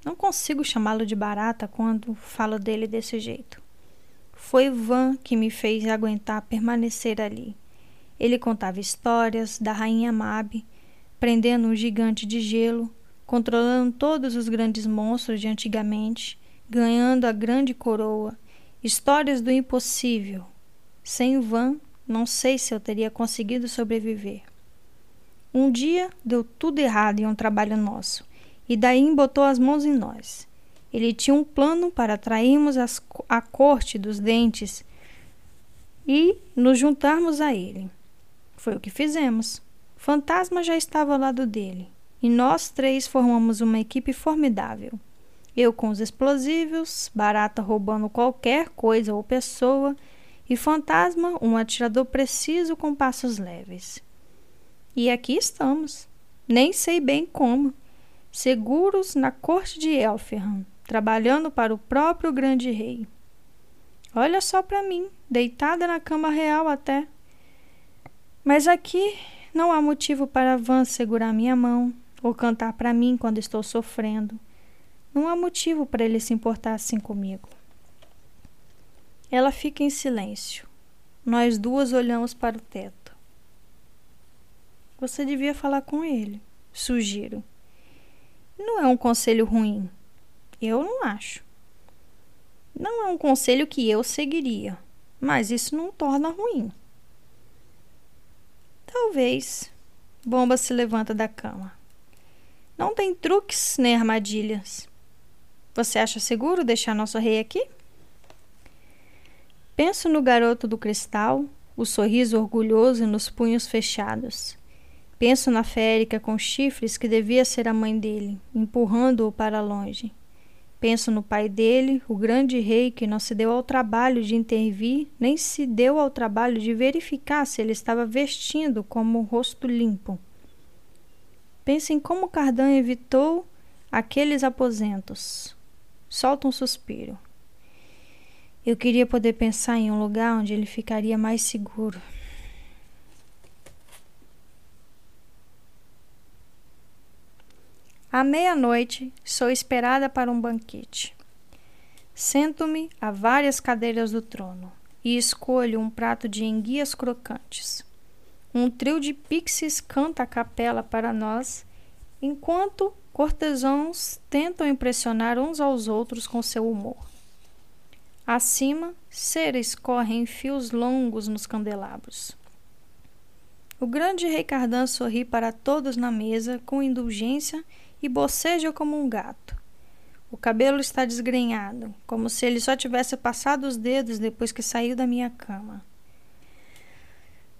Não consigo chamá-lo de barata quando falo dele desse jeito. Foi Van que me fez aguentar permanecer ali. Ele contava histórias da rainha Mabe, prendendo um gigante de gelo, controlando todos os grandes monstros de antigamente, ganhando a grande coroa, histórias do impossível. Sem Van, não sei se eu teria conseguido sobreviver. Um dia deu tudo errado em um trabalho nosso e daí botou as mãos em nós. Ele tinha um plano para atrairmos as, a corte dos dentes e nos juntarmos a ele. Foi o que fizemos. Fantasma já estava ao lado dele e nós três formamos uma equipe formidável. Eu com os explosivos, Barata roubando qualquer coisa ou pessoa e Fantasma um atirador preciso com passos leves. E aqui estamos. Nem sei bem como seguros na corte de Elferham, trabalhando para o próprio grande rei. Olha só para mim, deitada na cama real até. Mas aqui não há motivo para Van segurar minha mão ou cantar para mim quando estou sofrendo. Não há motivo para ele se importar assim comigo. Ela fica em silêncio. Nós duas olhamos para o teto. Você devia falar com ele, sugiro. Não é um conselho ruim. Eu não acho. Não é um conselho que eu seguiria, mas isso não torna ruim. Talvez. Bomba se levanta da cama. Não tem truques nem armadilhas. Você acha seguro deixar nosso rei aqui? Penso no garoto do cristal, o sorriso orgulhoso e nos punhos fechados. Penso na férica com chifres que devia ser a mãe dele, empurrando-o para longe. Penso no pai dele, o grande rei que não se deu ao trabalho de intervir, nem se deu ao trabalho de verificar se ele estava vestindo como um rosto limpo. Penso em como Cardan evitou aqueles aposentos. Solta um suspiro. Eu queria poder pensar em um lugar onde ele ficaria mais seguro. À meia-noite, sou esperada para um banquete. Sento-me a várias cadeiras do trono e escolho um prato de enguias crocantes. Um trio de pixies canta a capela para nós, enquanto cortesãos tentam impressionar uns aos outros com seu humor. Acima, cera escorre em fios longos nos candelabros. O grande rei Cardan sorri para todos na mesa com indulgência e boceja como um gato. O cabelo está desgrenhado, como se ele só tivesse passado os dedos depois que saiu da minha cama.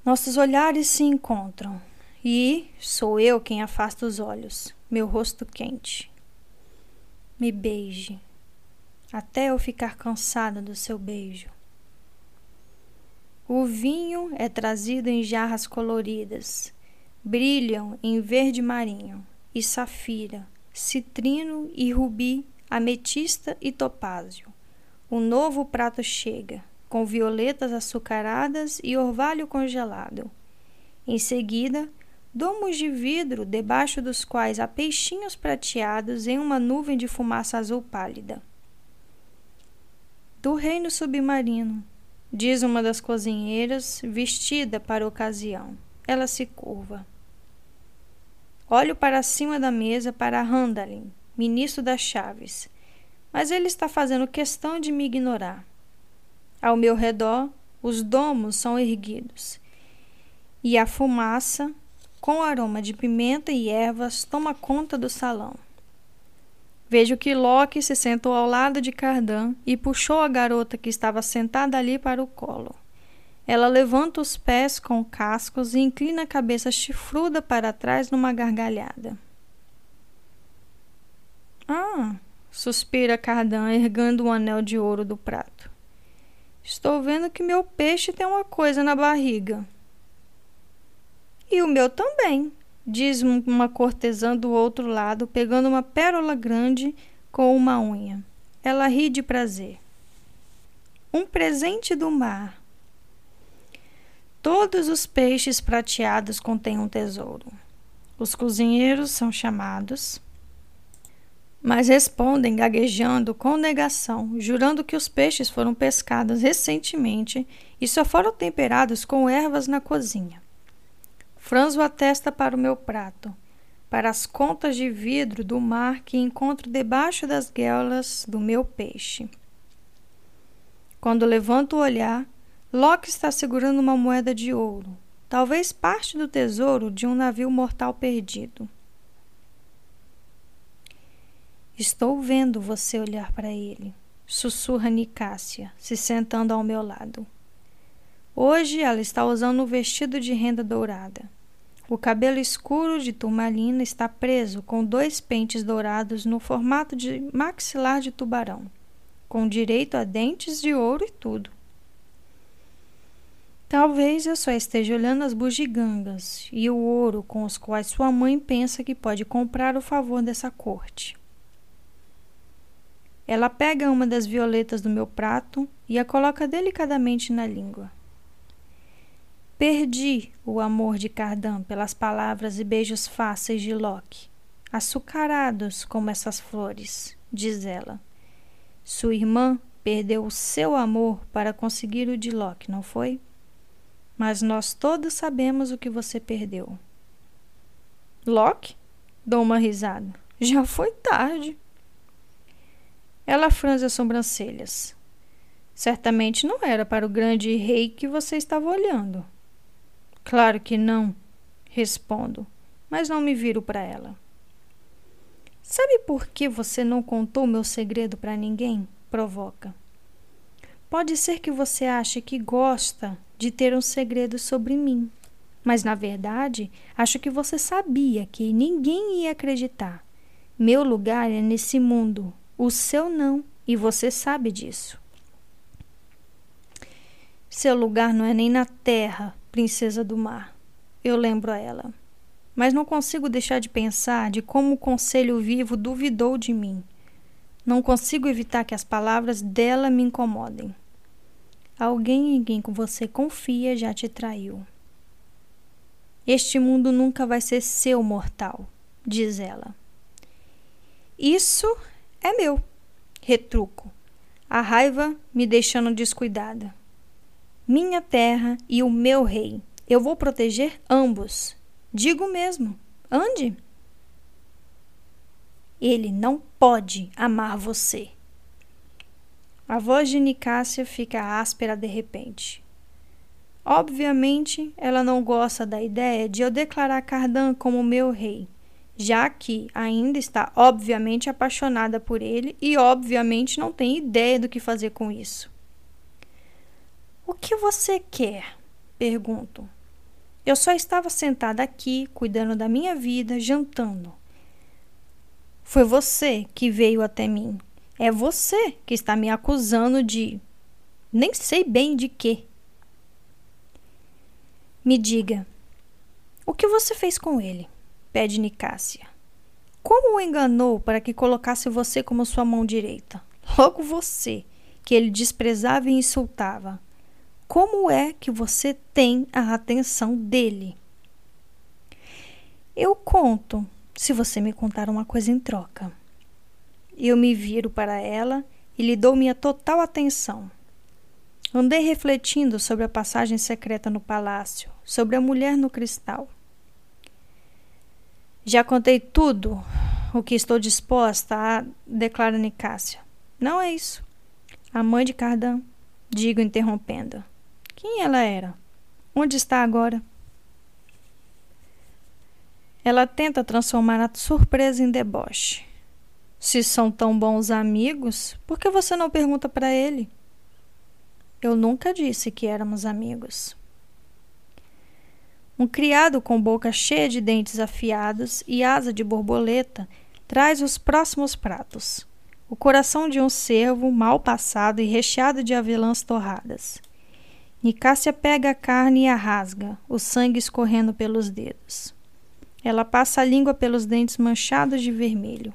Nossos olhares se encontram e sou eu quem afasta os olhos, meu rosto quente. Me beije, até eu ficar cansada do seu beijo. O vinho é trazido em jarras coloridas, brilham em verde marinho e safira, citrino e rubi, ametista e topázio. Um novo prato chega, com violetas açucaradas e orvalho congelado. Em seguida, domos de vidro debaixo dos quais há peixinhos prateados em uma nuvem de fumaça azul pálida. Do reino submarino, diz uma das cozinheiras, vestida para a ocasião. Ela se curva. Olho para cima da mesa para Randalin, ministro das chaves. mas ele está fazendo questão de me ignorar. Ao meu redor, os domos são erguidos e a fumaça, com aroma de pimenta e ervas, toma conta do salão. Vejo que Loki se sentou ao lado de Cardan e puxou a garota que estava sentada ali para o colo. Ela levanta os pés com cascos e inclina a cabeça chifruda para trás numa gargalhada. Ah, suspira Cardan, ergando um anel de ouro do prato. Estou vendo que meu peixe tem uma coisa na barriga. E o meu também, diz uma cortesã do outro lado, pegando uma pérola grande com uma unha. Ela ri de prazer. Um presente do mar. Todos os peixes prateados contêm um tesouro. Os cozinheiros são chamados mas respondem gaguejando com negação, jurando que os peixes foram pescados recentemente e só foram temperados com ervas na cozinha. Franzo a testa para o meu prato, para as contas de vidro do mar que encontro debaixo das guelas do meu peixe. Quando levanto o olhar, Loki está segurando uma moeda de ouro, talvez parte do tesouro de um navio mortal perdido. Estou vendo você olhar para ele, sussurra Nicásia, se sentando ao meu lado. Hoje ela está usando um vestido de renda dourada. O cabelo escuro de turmalina está preso com dois pentes dourados no formato de maxilar de tubarão, com direito a dentes de ouro e tudo. Talvez eu só esteja olhando as bugigangas e o ouro com os quais sua mãe pensa que pode comprar o favor dessa corte. Ela pega uma das violetas do meu prato e a coloca delicadamente na língua. Perdi o amor de Cardan pelas palavras e beijos fáceis de Loki, açucarados como essas flores, diz ela. Sua irmã perdeu o seu amor para conseguir o de Loki, não foi? Mas nós todos sabemos o que você perdeu. Loki? Dou uma risada. Já foi tarde. Ela franze as sobrancelhas. Certamente não era para o grande rei que você estava olhando. Claro que não, respondo, mas não me viro para ela. Sabe por que você não contou meu segredo para ninguém? provoca. Pode ser que você ache que gosta de ter um segredo sobre mim, mas na verdade acho que você sabia que ninguém ia acreditar. Meu lugar é nesse mundo, o seu não, e você sabe disso. Seu lugar não é nem na terra, princesa do mar. Eu lembro a ela. Mas não consigo deixar de pensar de como o conselho vivo duvidou de mim. Não consigo evitar que as palavras dela me incomodem. Alguém em quem você confia já te traiu. Este mundo nunca vai ser seu, mortal, diz ela. Isso é meu. Retruco. A raiva me deixando descuidada. Minha terra e o meu rei. Eu vou proteger ambos. Digo mesmo. Ande. Ele não pode amar você. A voz de Nicásia fica áspera de repente. Obviamente, ela não gosta da ideia de eu declarar Cardan como meu rei já que ainda está obviamente apaixonada por ele e obviamente não tem ideia do que fazer com isso. O que você quer? pergunto. Eu só estava sentada aqui, cuidando da minha vida, jantando. Foi você que veio até mim. É você que está me acusando de. Nem sei bem de quê. Me diga, o que você fez com ele? pede Nicásia. Como o enganou para que colocasse você como sua mão direita? Logo você, que ele desprezava e insultava. Como é que você tem a atenção dele? Eu conto, se você me contar uma coisa em troca. Eu me viro para ela e lhe dou minha total atenção. Andei refletindo sobre a passagem secreta no palácio, sobre a mulher no cristal. Já contei tudo o que estou disposta a, declara Nicásia. Não é isso. A mãe de Cardan, digo interrompendo. Quem ela era? Onde está agora? Ela tenta transformar a surpresa em deboche. Se são tão bons amigos, por que você não pergunta para ele? Eu nunca disse que éramos amigos. Um criado com boca cheia de dentes afiados e asa de borboleta traz os próximos pratos. O coração de um cervo mal passado e recheado de avelãs torradas. Nicásia pega a carne e a rasga, o sangue escorrendo pelos dedos. Ela passa a língua pelos dentes manchados de vermelho.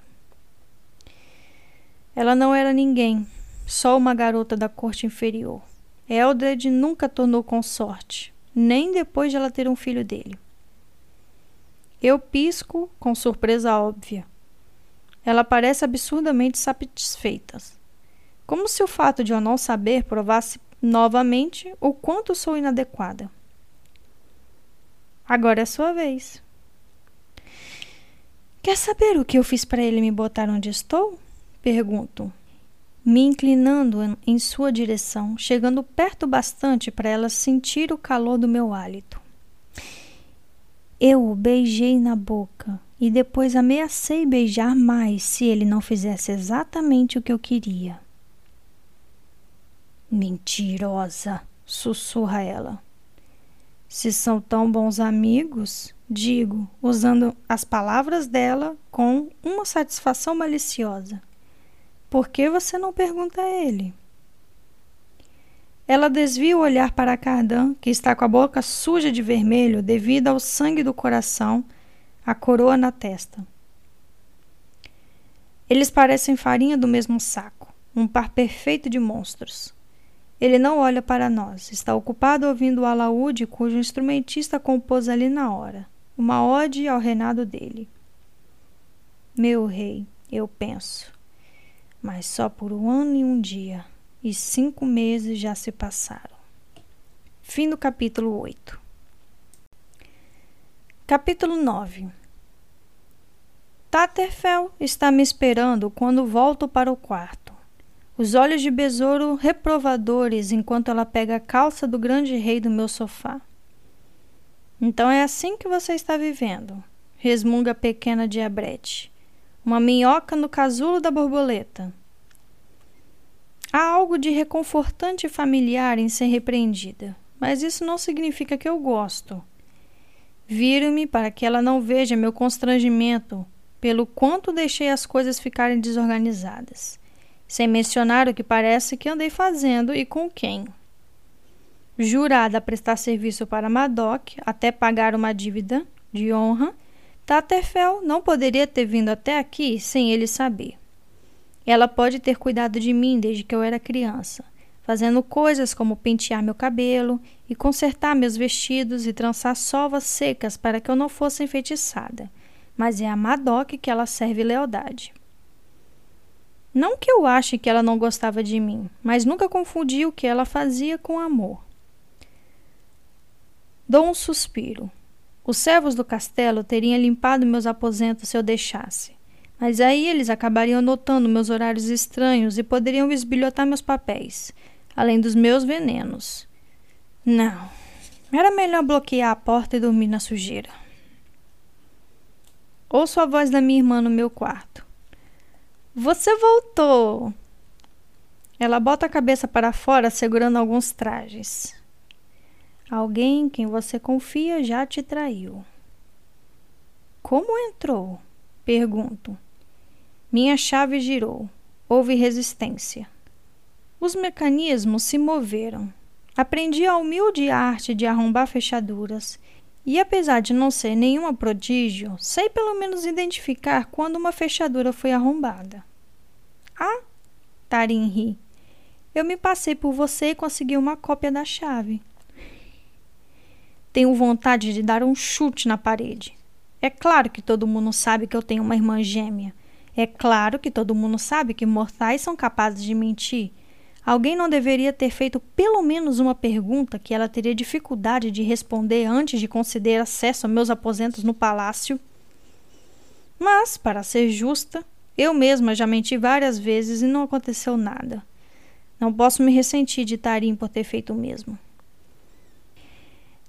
Ela não era ninguém, só uma garota da corte inferior. Eldred nunca tornou consorte, nem depois de ela ter um filho dele. Eu pisco com surpresa óbvia. Ela parece absurdamente satisfeita, como se o fato de eu não saber provasse novamente o quanto sou inadequada. Agora é sua vez. Quer saber o que eu fiz para ele me botar onde estou? Pergunto, me inclinando em sua direção, chegando perto bastante para ela sentir o calor do meu hálito. Eu o beijei na boca e depois ameacei beijar mais se ele não fizesse exatamente o que eu queria. Mentirosa, sussurra ela. Se são tão bons amigos, digo, usando as palavras dela com uma satisfação maliciosa. Por que você não pergunta a ele? Ela desvia o olhar para Cardan, que está com a boca suja de vermelho devido ao sangue do coração, a coroa na testa. Eles parecem farinha do mesmo saco, um par perfeito de monstros. Ele não olha para nós, está ocupado ouvindo o alaúde cujo instrumentista compôs ali na hora, uma ode ao reinado dele. Meu rei, eu penso, mas só por um ano e um dia, e cinco meses já se passaram. Fim do capítulo 8. Capítulo 9 Taterfel está me esperando quando volto para o quarto. Os olhos de besouro reprovadores enquanto ela pega a calça do grande rei do meu sofá. Então é assim que você está vivendo, resmunga a pequena diabrete uma minhoca no casulo da borboleta. Há algo de reconfortante e familiar em ser repreendida, mas isso não significa que eu gosto. Viro-me para que ela não veja meu constrangimento pelo quanto deixei as coisas ficarem desorganizadas, sem mencionar o que parece que andei fazendo e com quem. Jurada a prestar serviço para Madoc até pagar uma dívida de honra, Taterfel não poderia ter vindo até aqui sem ele saber. Ela pode ter cuidado de mim desde que eu era criança, fazendo coisas como pentear meu cabelo e consertar meus vestidos e trançar sovas secas para que eu não fosse enfeitiçada. Mas é a Madoc que ela serve lealdade. Não que eu ache que ela não gostava de mim, mas nunca confundi o que ela fazia com amor. Dou um suspiro. Os servos do castelo teriam limpado meus aposentos se eu deixasse. Mas aí eles acabariam notando meus horários estranhos e poderiam esbilhotar meus papéis, além dos meus venenos. Não, era melhor bloquear a porta e dormir na sujeira. Ouço a voz da minha irmã no meu quarto. Você voltou! Ela bota a cabeça para fora segurando alguns trajes. Alguém em quem você confia já te traiu. Como entrou? Pergunto. Minha chave girou. Houve resistência. Os mecanismos se moveram. Aprendi a humilde arte de arrombar fechaduras. E apesar de não ser nenhuma prodígio, sei pelo menos identificar quando uma fechadura foi arrombada. Ah, Tarim ri. Eu me passei por você e consegui uma cópia da chave. Tenho vontade de dar um chute na parede. É claro que todo mundo sabe que eu tenho uma irmã gêmea. É claro que todo mundo sabe que mortais são capazes de mentir. Alguém não deveria ter feito pelo menos uma pergunta que ela teria dificuldade de responder antes de conceder acesso a meus aposentos no palácio? Mas, para ser justa, Eu mesma já menti várias vezes e não aconteceu nada. Não posso me ressentir de Tarim por ter feito o mesmo.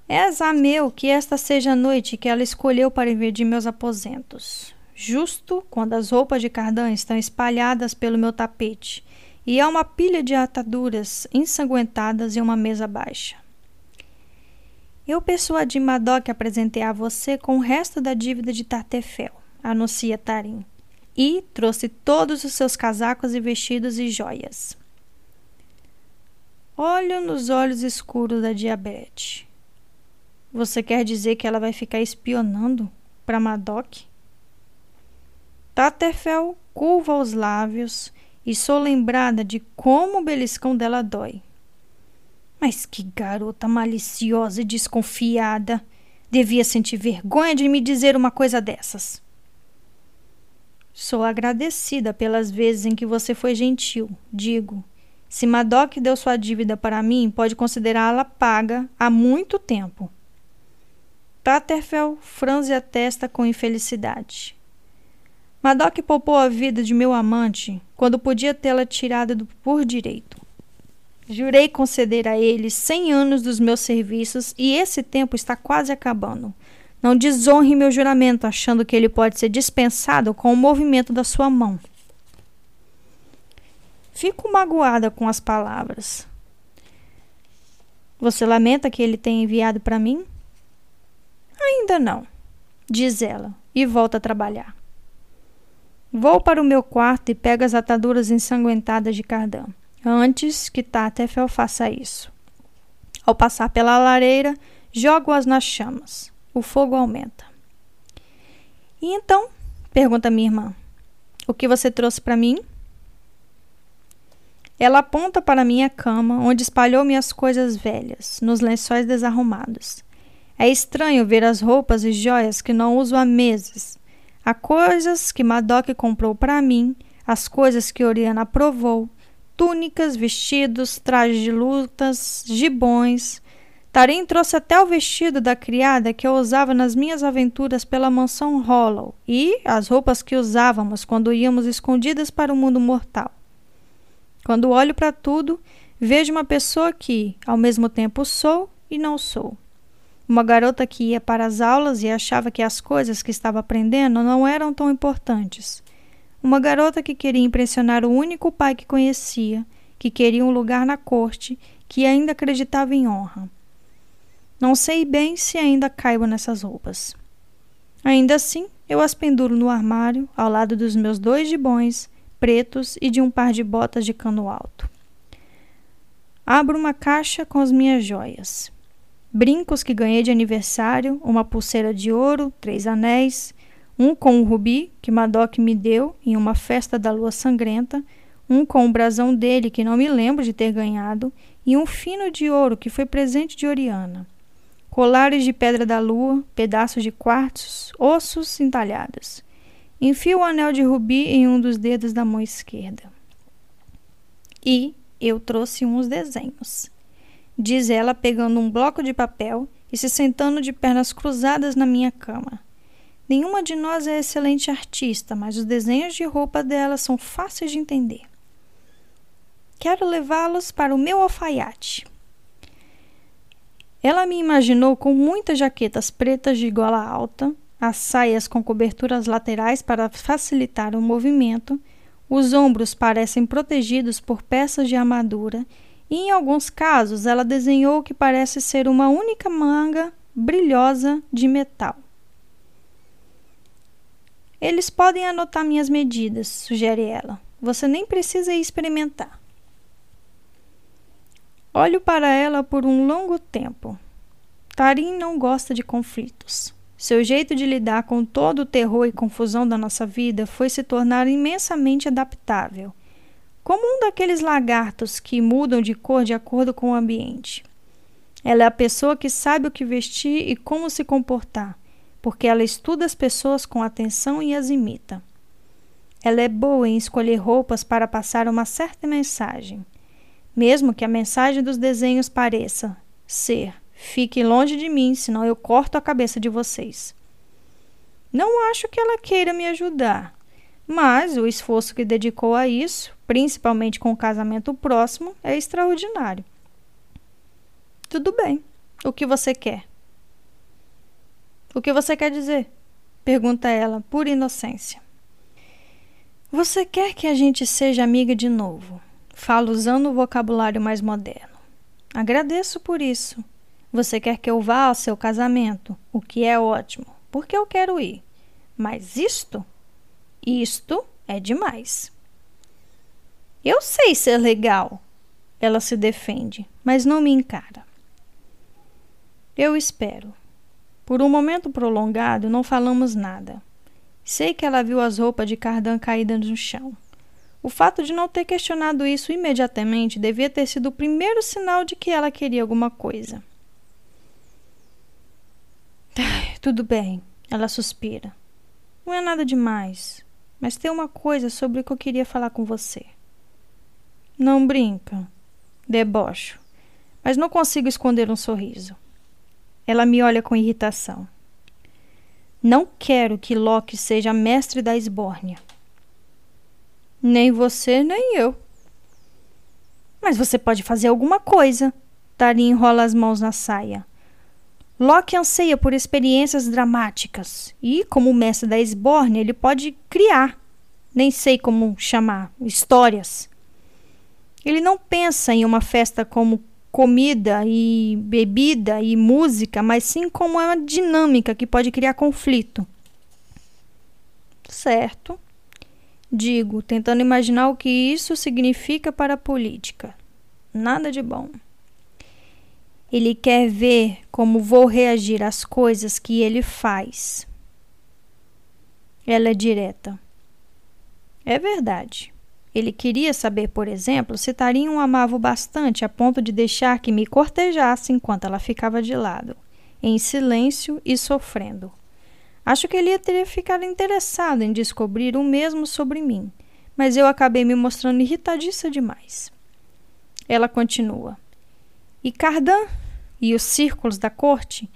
És a meu que esta seja a noite que ela escolheu para invadir meus aposentos, justo quando as roupas de Cardan estão espalhadas pelo meu tapete e há uma pilha de ataduras ensanguentadas em uma mesa baixa. Eu persuadi Madoc a presentear você com o resto da dívida de Tartefel, anuncia Tarim, e trouxe todos os seus casacos e vestidos e joias. Olho nos olhos escuros da diabetes. Você quer dizer que ela vai ficar espionando para Madoc? Taterfel curva os lábios e sou lembrada de como o beliscão dela dói. Mas que garota maliciosa e desconfiada! Devia sentir vergonha de me dizer uma coisa dessas. Sou agradecida pelas vezes em que você foi gentil, digo. Se Madoc deu sua dívida para mim, pode considerá-la paga há muito tempo. Taterfel franze a testa com infelicidade. Madoc poupou a vida de meu amante quando podia tê-la tirada do por direito. Jurei conceder a ele cem anos dos meus serviços e esse tempo está quase acabando. Não desonre meu juramento achando que ele pode ser dispensado com o movimento da sua mão. Fico magoada com as palavras. Você lamenta que ele tenha enviado para mim? Ainda não, diz ela, e volta a trabalhar. Vou para o meu quarto e pego as ataduras ensanguentadas de Cardan, antes que Tatefel faça isso. Ao passar pela lareira, jogo-as nas chamas. O fogo aumenta. E então? pergunta minha irmã. O que você trouxe para mim? Ela aponta para minha cama, onde espalhou minhas coisas velhas, nos lençóis desarrumados. É estranho ver as roupas e joias que não uso há meses. Há coisas que Madoc comprou para mim, as coisas que Oriana aprovou, túnicas, vestidos, trajes de lutas, gibões. Tarim trouxe até o vestido da criada que eu usava nas minhas aventuras pela mansão Hollow e as roupas que usávamos quando íamos escondidas para o mundo mortal. Quando olho para tudo, vejo uma pessoa que, ao mesmo tempo, sou e não sou. Uma garota que ia para as aulas e achava que as coisas que estava aprendendo não eram tão importantes. Uma garota que queria impressionar o único pai que conhecia, que queria um lugar na corte, que ainda acreditava em honra. Não sei bem se ainda caibo nessas roupas. Ainda assim, eu as penduro no armário, ao lado dos meus dois gibões, pretos e de um par de botas de cano alto. Abro uma caixa com as minhas joias brincos que ganhei de aniversário, uma pulseira de ouro, três anéis, um com um rubi que Madoc me deu em uma festa da lua sangrenta, um com o brasão dele que não me lembro de ter ganhado, e um fino de ouro que foi presente de Oriana. Colares de pedra da lua, pedaços de quartzos, ossos entalhados. Enfio o anel de rubi em um dos dedos da mão esquerda. E eu trouxe uns desenhos diz ela, pegando um bloco de papel e se sentando de pernas cruzadas na minha cama. Nenhuma de nós é excelente artista, mas os desenhos de roupa dela são fáceis de entender. Quero levá-los para o meu alfaiate. Ela me imaginou com muitas jaquetas pretas de gola alta, as saias com coberturas laterais para facilitar o movimento, os ombros parecem protegidos por peças de armadura e em alguns casos ela desenhou o que parece ser uma única manga brilhosa de metal. Eles podem anotar minhas medidas, sugere ela. Você nem precisa experimentar. Olho para ela por um longo tempo. Tarim não gosta de conflitos. Seu jeito de lidar com todo o terror e confusão da nossa vida foi se tornar imensamente adaptável como um daqueles lagartos que mudam de cor de acordo com o ambiente. Ela é a pessoa que sabe o que vestir e como se comportar, porque ela estuda as pessoas com atenção e as imita. Ela é boa em escolher roupas para passar uma certa mensagem, mesmo que a mensagem dos desenhos pareça ser: fique longe de mim, senão eu corto a cabeça de vocês. Não acho que ela queira me ajudar, Mas o esforço que dedicou a isso, principalmente com o casamento próximo, é extraordinário. Tudo bem. O que você quer? O que você quer dizer? Pergunta ela, por inocência. Você quer que a gente seja amiga de novo? Falo usando o vocabulário mais moderno. Agradeço por isso. Você quer que eu vá ao seu casamento, o que é ótimo, porque eu quero ir. Mas isto isto é demais. Eu sei ser legal. Ela se defende, mas não me encara. Eu espero. Por um momento prolongado, não falamos nada. Sei que ela viu as roupas de Cardan caídas no chão. O fato de não ter questionado isso imediatamente devia ter sido o primeiro sinal de que ela queria alguma coisa. Tudo bem, ela suspira. Não é nada demais. Mas tem uma coisa sobre o que eu queria falar com você. Não brinca. Debocho. Mas não consigo esconder um sorriso. Ela me olha com irritação. Não quero que Loki seja mestre da esbórnia. Nem você, nem eu. Mas você pode fazer alguma coisa. Tari enrola as mãos na saia. Locke anseia por experiências dramáticas e, como mestre da Esborne, ele pode criar, nem sei como chamar, histórias. Ele não pensa em uma festa como comida e bebida e música, mas sim como uma dinâmica que pode criar conflito. Certo. Digo, tentando imaginar o que isso significa para a política. Nada de bom. Ele quer ver como vou reagir às coisas que ele faz. Ela é direta. É verdade. Ele queria saber, por exemplo, se Tarim o amava bastante a ponto de deixar que me cortejasse enquanto ela ficava de lado, em silêncio e sofrendo. Acho que ele ia ter ficado interessado em descobrir o mesmo sobre mim, mas eu acabei me mostrando irritadiça demais. Ela continua. E Cardan e os círculos da corte,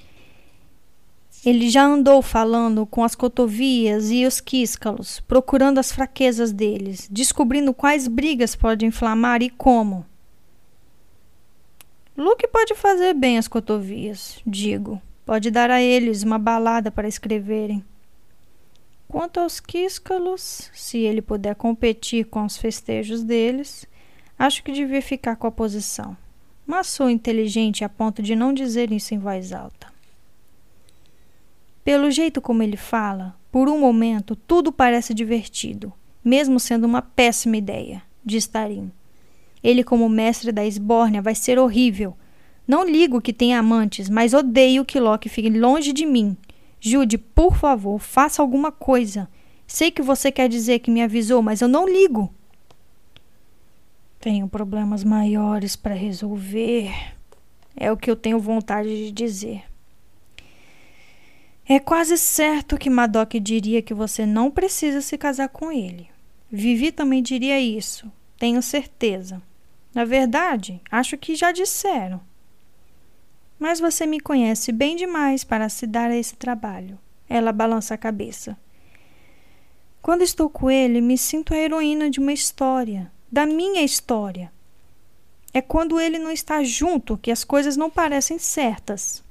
ele já andou falando com as cotovias e os quíscalos, procurando as fraquezas deles, descobrindo quais brigas pode inflamar e como. Luke pode fazer bem as cotovias, digo. Pode dar a eles uma balada para escreverem. Quanto aos quíscalos, se ele puder competir com os festejos deles, acho que devia ficar com a posição mas sou inteligente a ponto de não dizer isso em voz alta. Pelo jeito como ele fala, por um momento tudo parece divertido, mesmo sendo uma péssima ideia, diz Tarim. Ele, como mestre da esbórnia, vai ser horrível. Não ligo que tenha amantes, mas odeio que Loki fique longe de mim. Jude, por favor, faça alguma coisa. Sei que você quer dizer que me avisou, mas eu não ligo. Tenho problemas maiores para resolver. É o que eu tenho vontade de dizer. É quase certo que Madoc diria que você não precisa se casar com ele. Vivi também diria isso, tenho certeza. Na verdade, acho que já disseram. Mas você me conhece bem demais para se dar a esse trabalho. Ela balança a cabeça. Quando estou com ele, me sinto a heroína de uma história, da minha história. É quando ele não está junto que as coisas não parecem certas.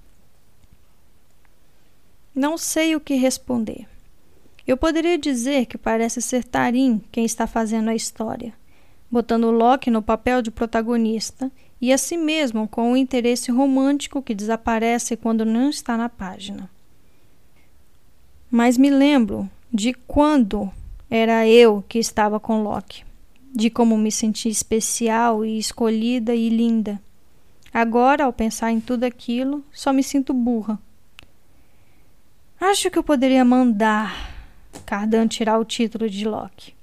Não sei o que responder. Eu poderia dizer que parece ser Tarim quem está fazendo a história, botando Loki no papel de protagonista e a si mesmo com o interesse romântico que desaparece quando não está na página. Mas me lembro de quando era eu que estava com Loki de como me senti especial e escolhida e linda. Agora, ao pensar em tudo aquilo, só me sinto burra. Acho que eu poderia mandar Cardan tirar o título de Loki.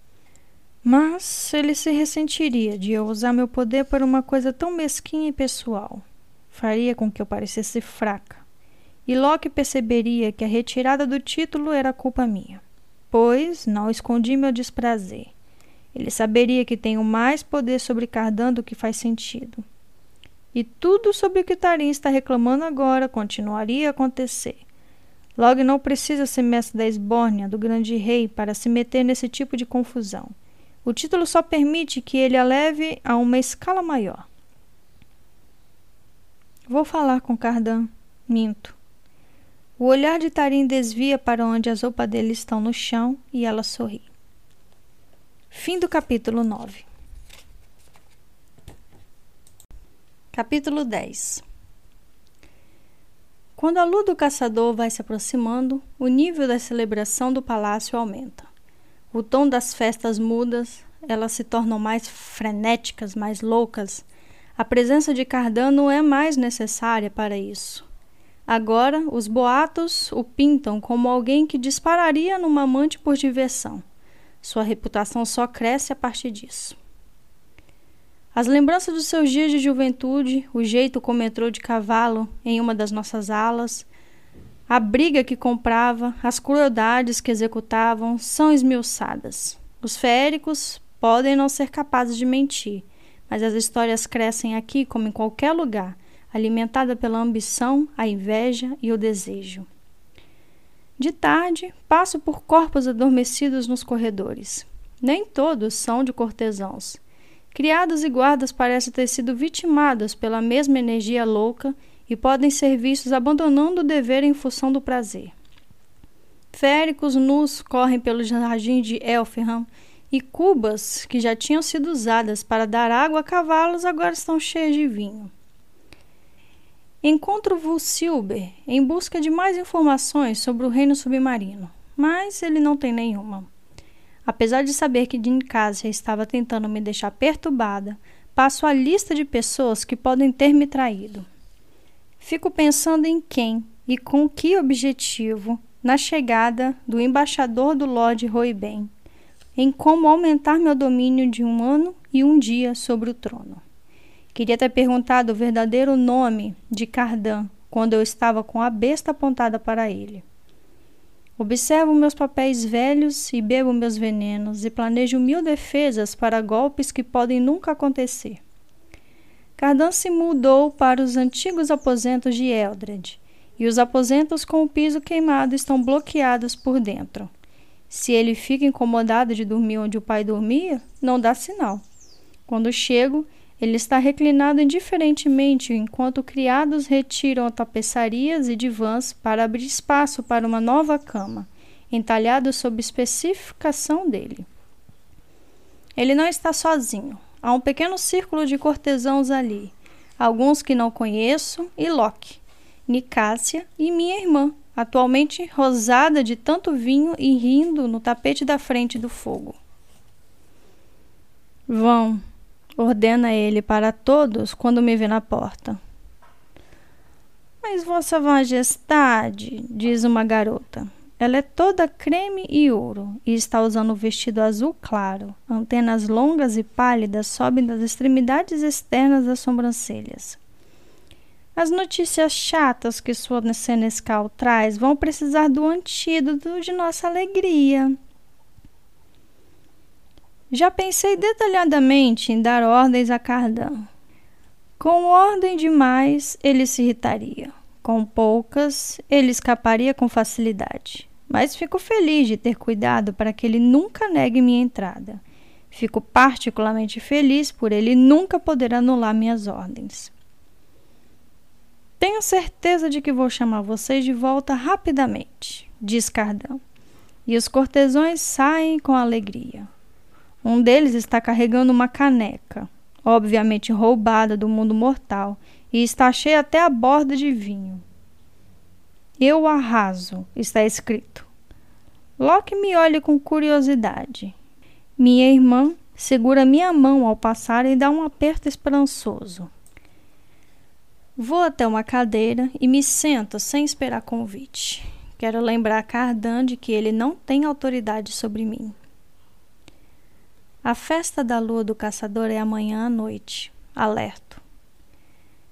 Mas ele se ressentiria de eu usar meu poder para uma coisa tão mesquinha e pessoal. Faria com que eu parecesse fraca. E Loki perceberia que a retirada do título era culpa minha, pois não escondi meu desprazer. Ele saberia que tenho mais poder sobre Cardan do que faz sentido. E tudo sobre o que Tarim está reclamando agora continuaria a acontecer. Logo, não precisa ser mestre da esbórnia do grande rei para se meter nesse tipo de confusão. O título só permite que ele a leve a uma escala maior. Vou falar com Cardan. Minto. O olhar de Tarim desvia para onde as roupas dele estão no chão e ela sorri. Fim do capítulo 9. Capítulo 10 Quando a lua do caçador vai se aproximando, o nível da celebração do palácio aumenta. O tom das festas mudas, elas se tornam mais frenéticas, mais loucas. A presença de Cardan não é mais necessária para isso. Agora, os boatos o pintam como alguém que dispararia numa amante por diversão. Sua reputação só cresce a partir disso. As lembranças dos seus dias de juventude, o jeito como entrou de cavalo em uma das nossas alas, a briga que comprava, as crueldades que executavam são esmiuçadas. Os féricos podem não ser capazes de mentir, mas as histórias crescem aqui como em qualquer lugar, alimentada pela ambição, a inveja e o desejo. De tarde, passo por corpos adormecidos nos corredores. Nem todos são de cortesãos. Criados e guardas parecem ter sido vitimados pela mesma energia louca e podem ser vistos abandonando o dever em função do prazer. Féricos nus correm pelo jardim de Elfham e cubas que já tinham sido usadas para dar água a cavalos agora estão cheias de vinho. Encontro Vulsilber em busca de mais informações sobre o reino submarino, mas ele não tem nenhuma. Apesar de saber que Cassia estava tentando me deixar perturbada, passo a lista de pessoas que podem ter me traído. Fico pensando em quem e com que objetivo na chegada do embaixador do Lord Roiben, em como aumentar meu domínio de um ano e um dia sobre o trono. Queria ter perguntado o verdadeiro nome de Cardan quando eu estava com a besta apontada para ele. Observo meus papéis velhos e bebo meus venenos e planejo mil defesas para golpes que podem nunca acontecer. Cardan se mudou para os antigos aposentos de Eldred, e os aposentos com o piso queimado estão bloqueados por dentro. Se ele fica incomodado de dormir onde o pai dormia, não dá sinal. Quando chego, ele está reclinado indiferentemente enquanto criados retiram tapeçarias e divãs para abrir espaço para uma nova cama, entalhado sob especificação dele. Ele não está sozinho. Há um pequeno círculo de cortesãos ali, alguns que não conheço, e Locke, Nicásia e minha irmã, atualmente rosada de tanto vinho e rindo no tapete da frente do fogo. Vão, ordena ele para todos quando me vê na porta. Mas, Vossa Majestade, diz uma garota, ela é toda creme e ouro e está usando um vestido azul claro. Antenas longas e pálidas sobem das extremidades externas das sobrancelhas. As notícias chatas que sua senescal traz vão precisar do antídoto de nossa alegria. Já pensei detalhadamente em dar ordens a Cardan. Com ordem demais, ele se irritaria. Com poucas, ele escaparia com facilidade mas fico feliz de ter cuidado para que ele nunca negue minha entrada. Fico particularmente feliz por ele nunca poder anular minhas ordens. Tenho certeza de que vou chamar vocês de volta rapidamente, diz Cardão. E os cortesões saem com alegria. Um deles está carregando uma caneca, obviamente roubada do mundo mortal, e está cheia até a borda de vinho. Eu arraso, está escrito. Locke me olha com curiosidade. Minha irmã segura minha mão ao passar e dá um aperto esperançoso. Vou até uma cadeira e me sento sem esperar convite. Quero lembrar Cardan de que ele não tem autoridade sobre mim. A festa da lua do caçador é amanhã à noite. Alerto.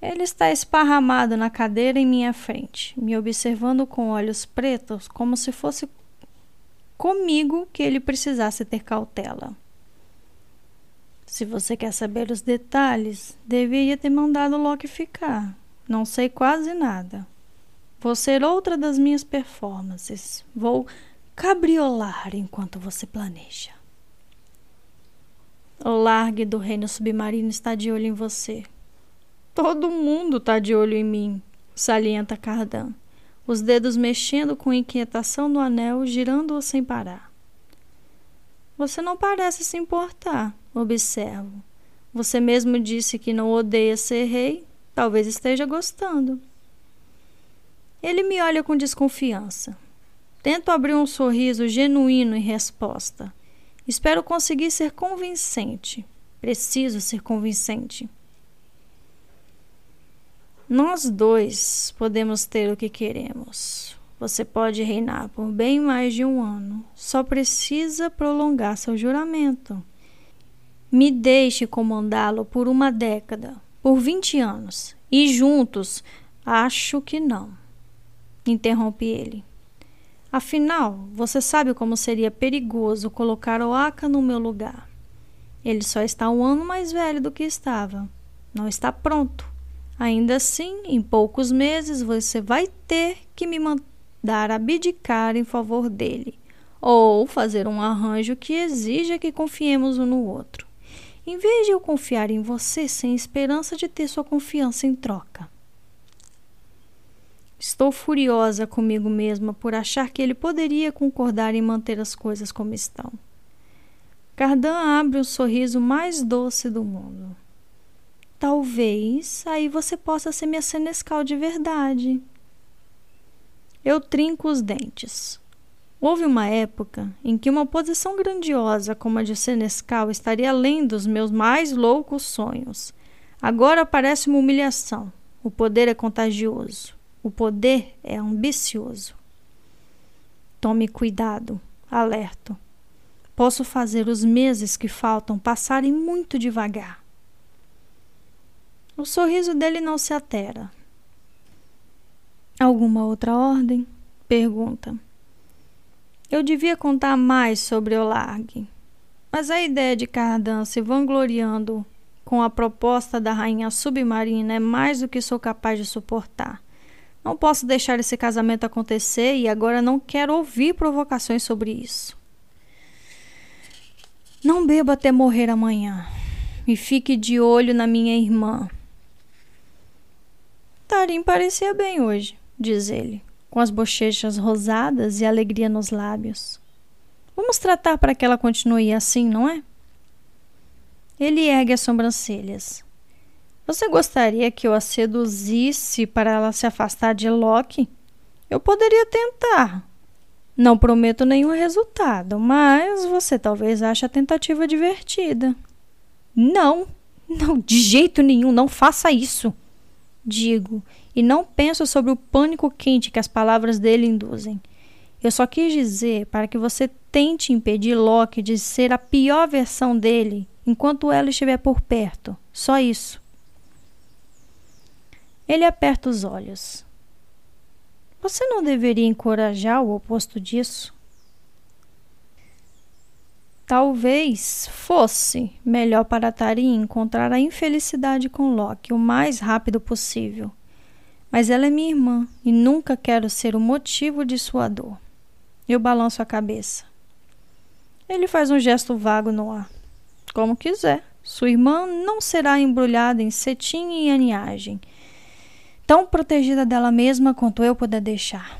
Ele está esparramado na cadeira em minha frente, me observando com olhos pretos, como se fosse comigo que ele precisasse ter cautela. Se você quer saber os detalhes, deveria ter mandado Loki ficar. Não sei quase nada. Vou ser outra das minhas performances. Vou cabriolar enquanto você planeja. O largue do reino submarino está de olho em você. Todo mundo está de olho em mim, salienta Cardan, os dedos mexendo com inquietação no anel, girando-o sem parar. Você não parece se importar, observo. Você mesmo disse que não odeia ser rei, talvez esteja gostando. Ele me olha com desconfiança. Tento abrir um sorriso genuíno em resposta. Espero conseguir ser convincente. Preciso ser convincente. Nós dois podemos ter o que queremos. Você pode reinar por bem mais de um ano. Só precisa prolongar seu juramento. Me deixe comandá-lo por uma década, por vinte anos. E juntos, acho que não. Interrompe ele. Afinal, você sabe como seria perigoso colocar Oaka no meu lugar. Ele só está um ano mais velho do que estava. Não está pronto. Ainda assim, em poucos meses você vai ter que me mandar abdicar em favor dele, ou fazer um arranjo que exija que confiemos um no outro, em vez de eu confiar em você sem esperança de ter sua confiança em troca. Estou furiosa comigo mesma por achar que ele poderia concordar em manter as coisas como estão. Cardan abre o sorriso mais doce do mundo. Talvez aí você possa ser minha senescal de verdade. Eu trinco os dentes. Houve uma época em que uma posição grandiosa como a de senescal estaria além dos meus mais loucos sonhos. Agora parece uma humilhação. O poder é contagioso. O poder é ambicioso. Tome cuidado, alerto. Posso fazer os meses que faltam passarem muito devagar. O sorriso dele não se altera. Alguma outra ordem? Pergunta. Eu devia contar mais sobre Olargue, mas a ideia de Cardan se vangloriando com a proposta da rainha submarina é mais do que sou capaz de suportar. Não posso deixar esse casamento acontecer e agora não quero ouvir provocações sobre isso. Não beba até morrer amanhã e fique de olho na minha irmã. Tarim parecia bem hoje, diz ele, com as bochechas rosadas e alegria nos lábios. Vamos tratar para que ela continue assim, não é? Ele ergue as sobrancelhas. Você gostaria que eu a seduzisse para ela se afastar de Loki? Eu poderia tentar. Não prometo nenhum resultado, mas você talvez ache a tentativa divertida. Não, não, de jeito nenhum, não faça isso. Digo, e não penso sobre o pânico quente que as palavras dele induzem. Eu só quis dizer para que você tente impedir Loki de ser a pior versão dele enquanto ela estiver por perto. Só isso. Ele aperta os olhos. Você não deveria encorajar o oposto disso? Talvez fosse melhor para Tarim encontrar a infelicidade com Loki o mais rápido possível. Mas ela é minha irmã e nunca quero ser o motivo de sua dor. Eu balanço a cabeça. Ele faz um gesto vago no ar. Como quiser. Sua irmã não será embrulhada em cetim e aniagem tão protegida dela mesma quanto eu puder deixar.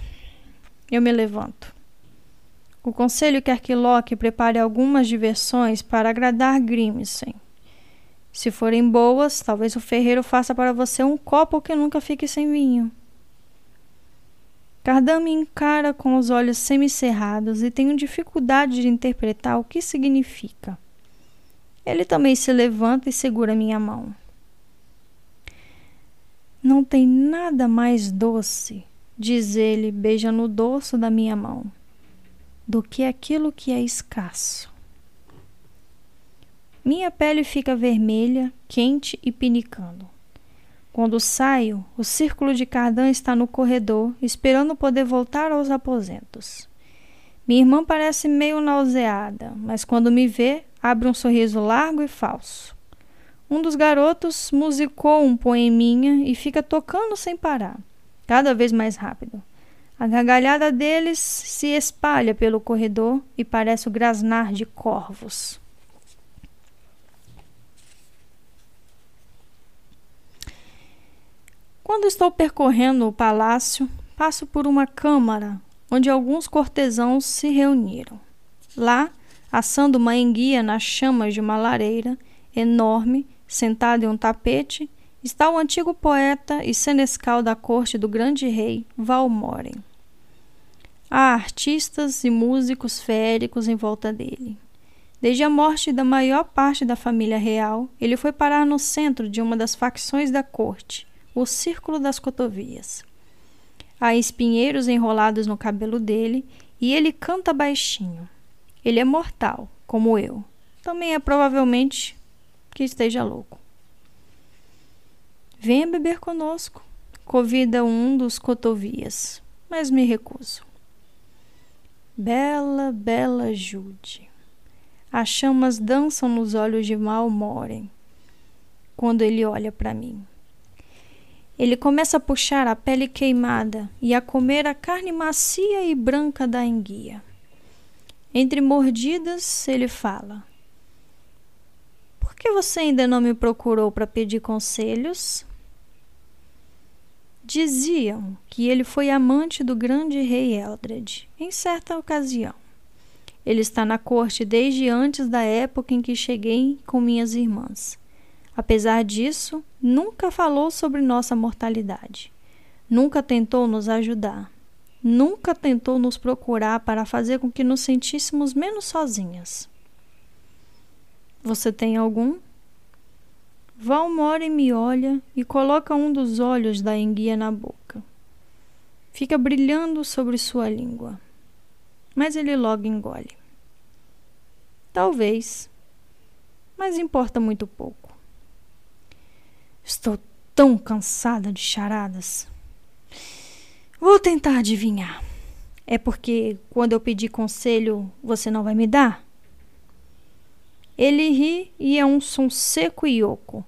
Eu me levanto. O conselho quer que Loki prepare algumas diversões para agradar Grimsen. Se forem boas, talvez o ferreiro faça para você um copo que nunca fique sem vinho. Cardan me encara com os olhos semicerrados e tenho dificuldade de interpretar o que significa. Ele também se levanta e segura minha mão. Não tem nada mais doce, diz ele, beijando o dorso da minha mão, do que aquilo que é escasso. Minha pele fica vermelha, quente e pinicando. Quando saio, o círculo de Cardan está no corredor, esperando poder voltar aos aposentos. Minha irmã parece meio nauseada, mas quando me vê, abre um sorriso largo e falso. Um dos garotos musicou um poeminha e fica tocando sem parar. cada vez mais rápido. A gargalhada deles se espalha pelo corredor e parece o grasnar de corvos. Quando estou percorrendo o palácio, passo por uma câmara onde alguns cortesãos se reuniram. Lá, assando uma enguia nas chamas de uma lareira enorme, sentado em um tapete, está o antigo poeta e senescal da corte do grande rei Valmoren. Há artistas e músicos féricos em volta dele. Desde a morte da maior parte da família real, ele foi parar no centro de uma das facções da corte, o Círculo das Cotovias. Há espinheiros enrolados no cabelo dele e ele canta baixinho. Ele é mortal, como eu. Também é provavelmente que esteja louco. Venha beber conosco, convida um dos cotovias, mas me recuso. Bela, bela Jude. As chamas dançam nos olhos de Malmoren quando ele olha para mim. Ele começa a puxar a pele queimada e a comer a carne macia e branca da enguia. Entre mordidas, ele fala: que você ainda não me procurou para pedir conselhos? Diziam que ele foi amante do grande rei Eldred em certa ocasião. Ele está na corte desde antes da época em que cheguei com minhas irmãs. Apesar disso, nunca falou sobre nossa mortalidade. Nunca tentou nos ajudar. Nunca tentou nos procurar para fazer com que nos sentíssemos menos sozinhas. Você tem algum? Valmore me olha e coloca um dos olhos da enguia na boca. Fica brilhando sobre sua língua. Mas ele logo engole. Talvez. Mas importa muito pouco. Estou tão cansada de charadas. Vou tentar adivinhar. É porque quando eu pedir conselho você não vai me dar? Ele ri e é um som seco e oco.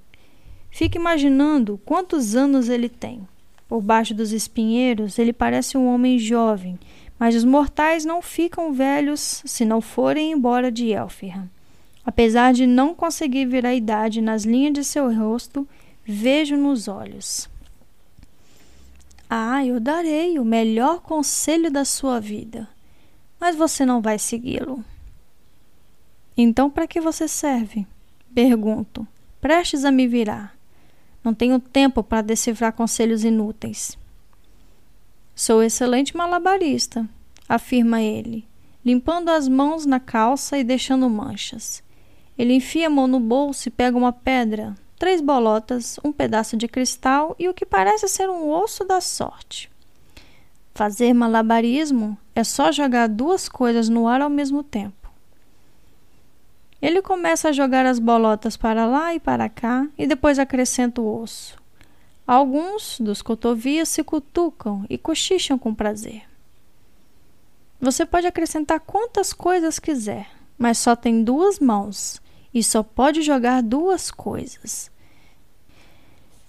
Fica imaginando quantos anos ele tem. Por baixo dos espinheiros, ele parece um homem jovem, mas os mortais não ficam velhos se não forem embora de Elfirra. Apesar de não conseguir ver a idade nas linhas de seu rosto, vejo nos olhos. Ah, eu darei o melhor conselho da sua vida, mas você não vai segui-lo. Então, para que você serve? Pergunto, prestes a me virar. Não tenho tempo para decifrar conselhos inúteis. Sou excelente malabarista, afirma ele, limpando as mãos na calça e deixando manchas. Ele enfia a mão no bolso e pega uma pedra, três bolotas, um pedaço de cristal e o que parece ser um osso da sorte. Fazer malabarismo é só jogar duas coisas no ar ao mesmo tempo. Ele começa a jogar as bolotas para lá e para cá e depois acrescenta o osso. Alguns dos cotovias se cutucam e cochicham com prazer. Você pode acrescentar quantas coisas quiser, mas só tem duas mãos e só pode jogar duas coisas.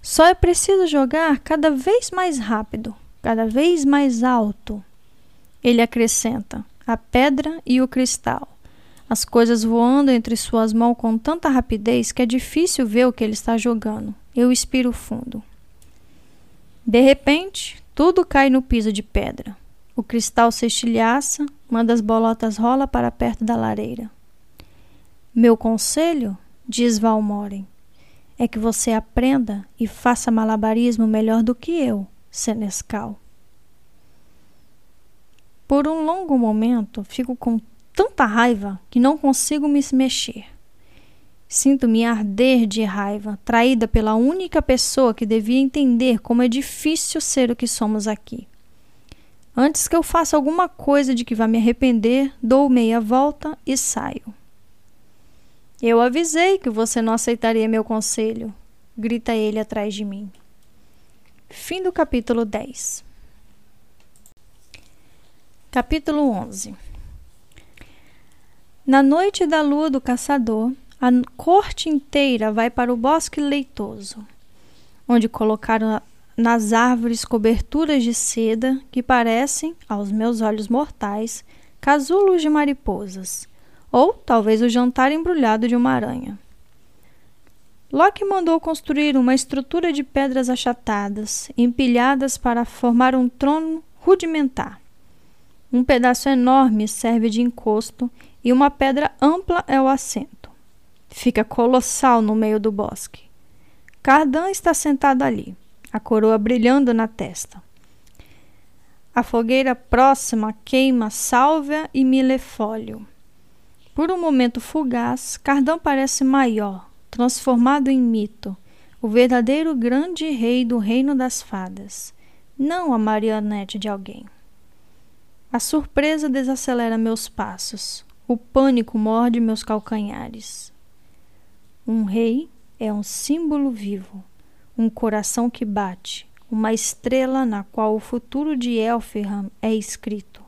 Só é preciso jogar cada vez mais rápido, cada vez mais alto. Ele acrescenta a pedra e o cristal, as coisas voando entre suas mãos com tanta rapidez que é difícil ver o que ele está jogando. Eu expiro fundo. De repente, tudo cai no piso de pedra. O cristal se estilhaça, uma das bolotas rola para perto da lareira. Meu conselho, diz Valmoren, é que você aprenda e faça malabarismo melhor do que eu, Senescal. Por um longo momento, fico com tanta raiva que não consigo me mexer. Sinto-me arder de raiva, traída pela única pessoa que devia entender como é difícil ser o que somos aqui. Antes que eu faça alguma coisa de que vá me arrepender, dou meia volta e saio. Eu avisei que você não aceitaria meu conselho, grita ele atrás de mim. Fim do capítulo 10. Capítulo 11 Na noite da lua do caçador, a corte inteira vai para o bosque leitoso, onde colocaram nas árvores coberturas de seda que parecem, aos meus olhos mortais, casulos de mariposas, ou talvez o jantar embrulhado de uma aranha. Loki mandou construir uma estrutura de pedras achatadas, empilhadas para formar um trono rudimentar. Um pedaço enorme serve de encosto e uma pedra ampla é o assento. Fica colossal no meio do bosque. Cardan está sentado ali, a coroa brilhando na testa. A fogueira próxima queima sálvia e milefólio. Por um momento fugaz, Cardan parece maior, transformado em mito, o verdadeiro grande rei do reino das fadas, não a marionete de alguém. A surpresa desacelera meus passos, o pânico morde meus calcanhares. Um rei é um símbolo vivo, um coração que bate, uma estrela na qual o futuro de Elfham é escrito.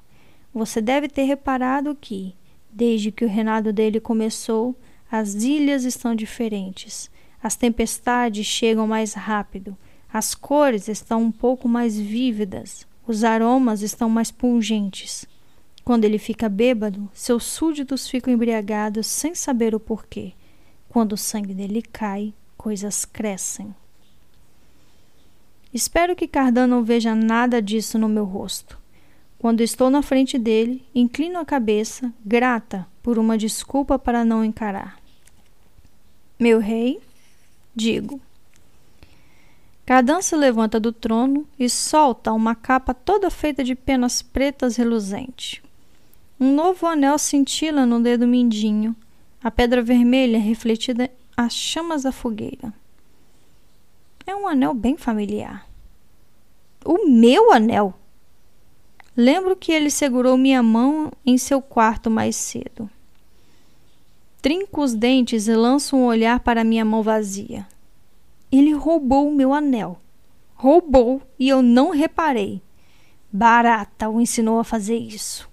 Você deve ter reparado que, desde que o reinado dele começou, as ilhas estão diferentes, as tempestades chegam mais rápido, as cores estão um pouco mais vívidas, os aromas estão mais pungentes. Quando ele fica bêbado, seus súditos ficam embriagados sem saber o porquê. Quando o sangue dele cai, coisas crescem. Espero que Cardan não veja nada disso no meu rosto. Quando estou na frente dele, inclino a cabeça, grata por uma desculpa para não encarar. Meu rei, digo. Cardan se levanta do trono e solta uma capa toda feita de penas pretas reluzente. Um novo anel cintila no dedo mindinho, a pedra vermelha refletida as chamas da fogueira. É um anel bem familiar. O meu anel! Lembro que ele segurou minha mão em seu quarto mais cedo. Trinco os dentes e lanço um olhar para minha mão vazia. Ele roubou o meu anel. Roubou e eu não reparei. Barata o ensinou a fazer isso.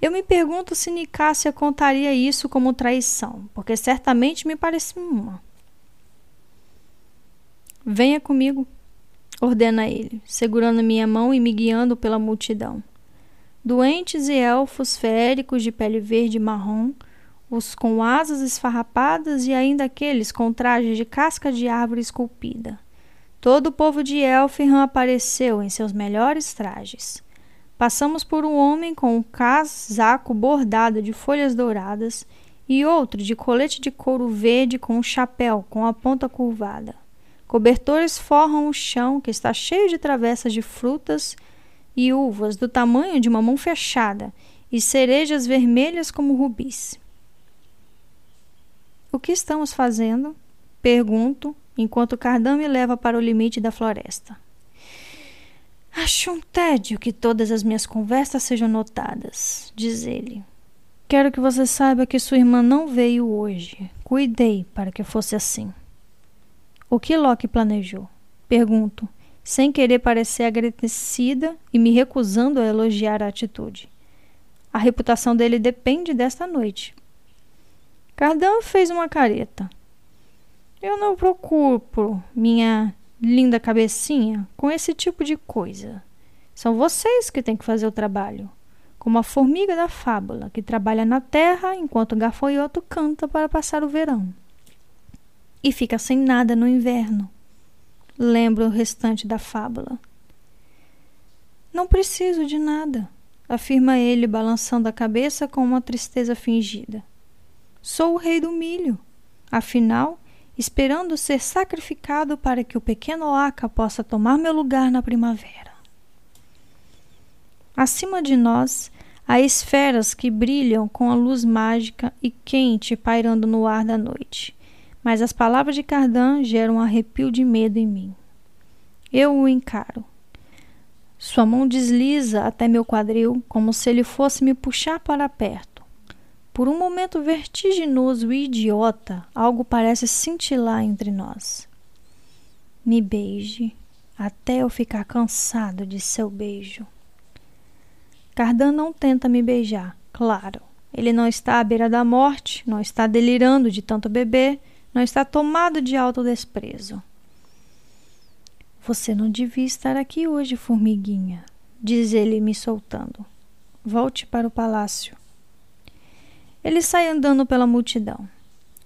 Eu me pergunto se Nicásia contaria isso como traição, porque certamente me parece uma. Venha comigo, ordena ele, segurando minha mão e me guiando pela multidão. Doentes e elfos féricos de pele verde e marrom, os com asas esfarrapadas e ainda aqueles com trajes de casca de árvore esculpida. Todo o povo de Elfham apareceu em seus melhores trajes. Passamos por um homem com um casaco bordado de folhas douradas e outro de colete de couro verde com um chapéu com a ponta curvada. Cobertores forram o chão, que está cheio de travessas de frutas e uvas do tamanho de uma mão fechada, e cerejas vermelhas como rubis. O que estamos fazendo? Pergunto, enquanto Cardan me leva para o limite da floresta. Acho um tédio que todas as minhas conversas sejam notadas, diz ele. Quero que você saiba que sua irmã não veio hoje. Cuidei para que fosse assim. O que Loki planejou? Pergunto, sem querer parecer agradecida e me recusando a elogiar a atitude. A reputação dele depende desta noite. Cardan fez uma careta. Eu não procuro minha linda cabecinha com esse tipo de coisa. São vocês que têm que fazer o trabalho. Como a formiga da fábula, que trabalha na terra enquanto o gafanhoto canta para passar o verão. E fica sem nada no inverno. Lembra o restante da fábula. Não preciso de nada, afirma ele, balançando a cabeça com uma tristeza fingida. Sou o rei do milho. Afinal, esperando ser sacrificado para que o pequeno Oaka possa tomar meu lugar na primavera. Acima de nós, há esferas que brilham com a luz mágica e quente pairando no ar da noite. Mas as palavras de Cardan geram um arrepio de medo em mim. Eu o encaro. Sua mão desliza até meu quadril, como se ele fosse me puxar para perto. Por um momento vertiginoso e idiota, algo parece cintilar entre nós. Me beije até eu ficar cansado de seu beijo. Cardan não tenta me beijar, claro. Ele não está à beira da morte, não está delirando de tanto beber, não está tomado de autodesprezo. Você não devia estar aqui hoje, formiguinha, diz ele, me soltando. Volte para o palácio. Ele sai andando pela multidão.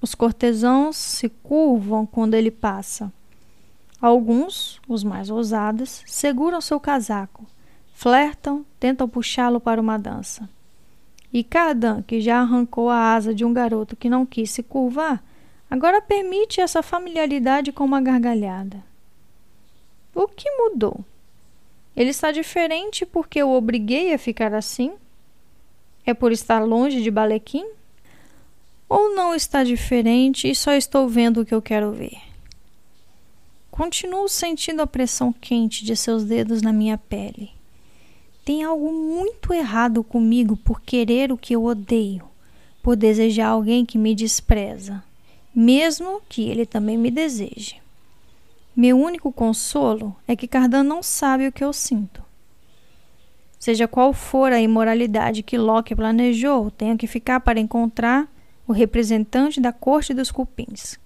Os cortesãos se curvam quando ele passa. Alguns, os mais ousados, seguram seu casaco, flertam, tentam puxá-lo para uma dança. E Cardan, que já arrancou a asa de um garoto que não quis se curvar, agora permite essa familiaridade com uma gargalhada. O que mudou? Ele está diferente porque eu obriguei a ficar assim? É por estar longe de Balequim? Ou não está diferente e só estou vendo o que eu quero ver? Continuo sentindo a pressão quente de seus dedos na minha pele. Tem algo muito errado comigo por querer o que eu odeio, por desejar alguém que me despreza, mesmo que ele também me deseje. Meu único consolo é que Cardan não sabe o que eu sinto. Seja qual for a imoralidade que Locke planejou, tenho que ficar para encontrar o representante da corte dos cupins.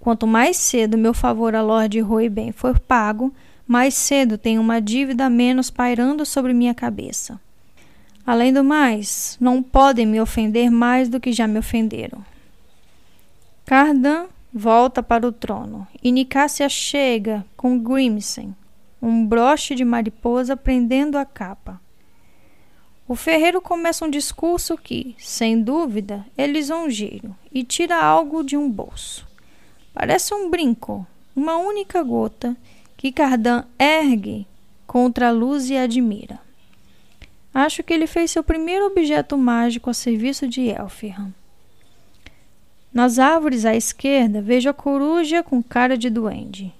Quanto mais cedo meu favor a Lord Ben for pago, mais cedo tenho uma dívida menos pairando sobre minha cabeça. Além do mais, não podem me ofender mais do que já me ofenderam. Cardan volta para o trono e Nicásia chega com Grimsen, um broche de mariposa prendendo a capa. O ferreiro começa um discurso que, sem dúvida, é lisonjeiro e tira algo de um bolso. Parece um brinco, uma única gota que Cardan ergue contra a luz e admira. Acho que ele fez seu primeiro objeto mágico a serviço de Elfirham. Nas árvores à esquerda vejo a coruja com cara de duende,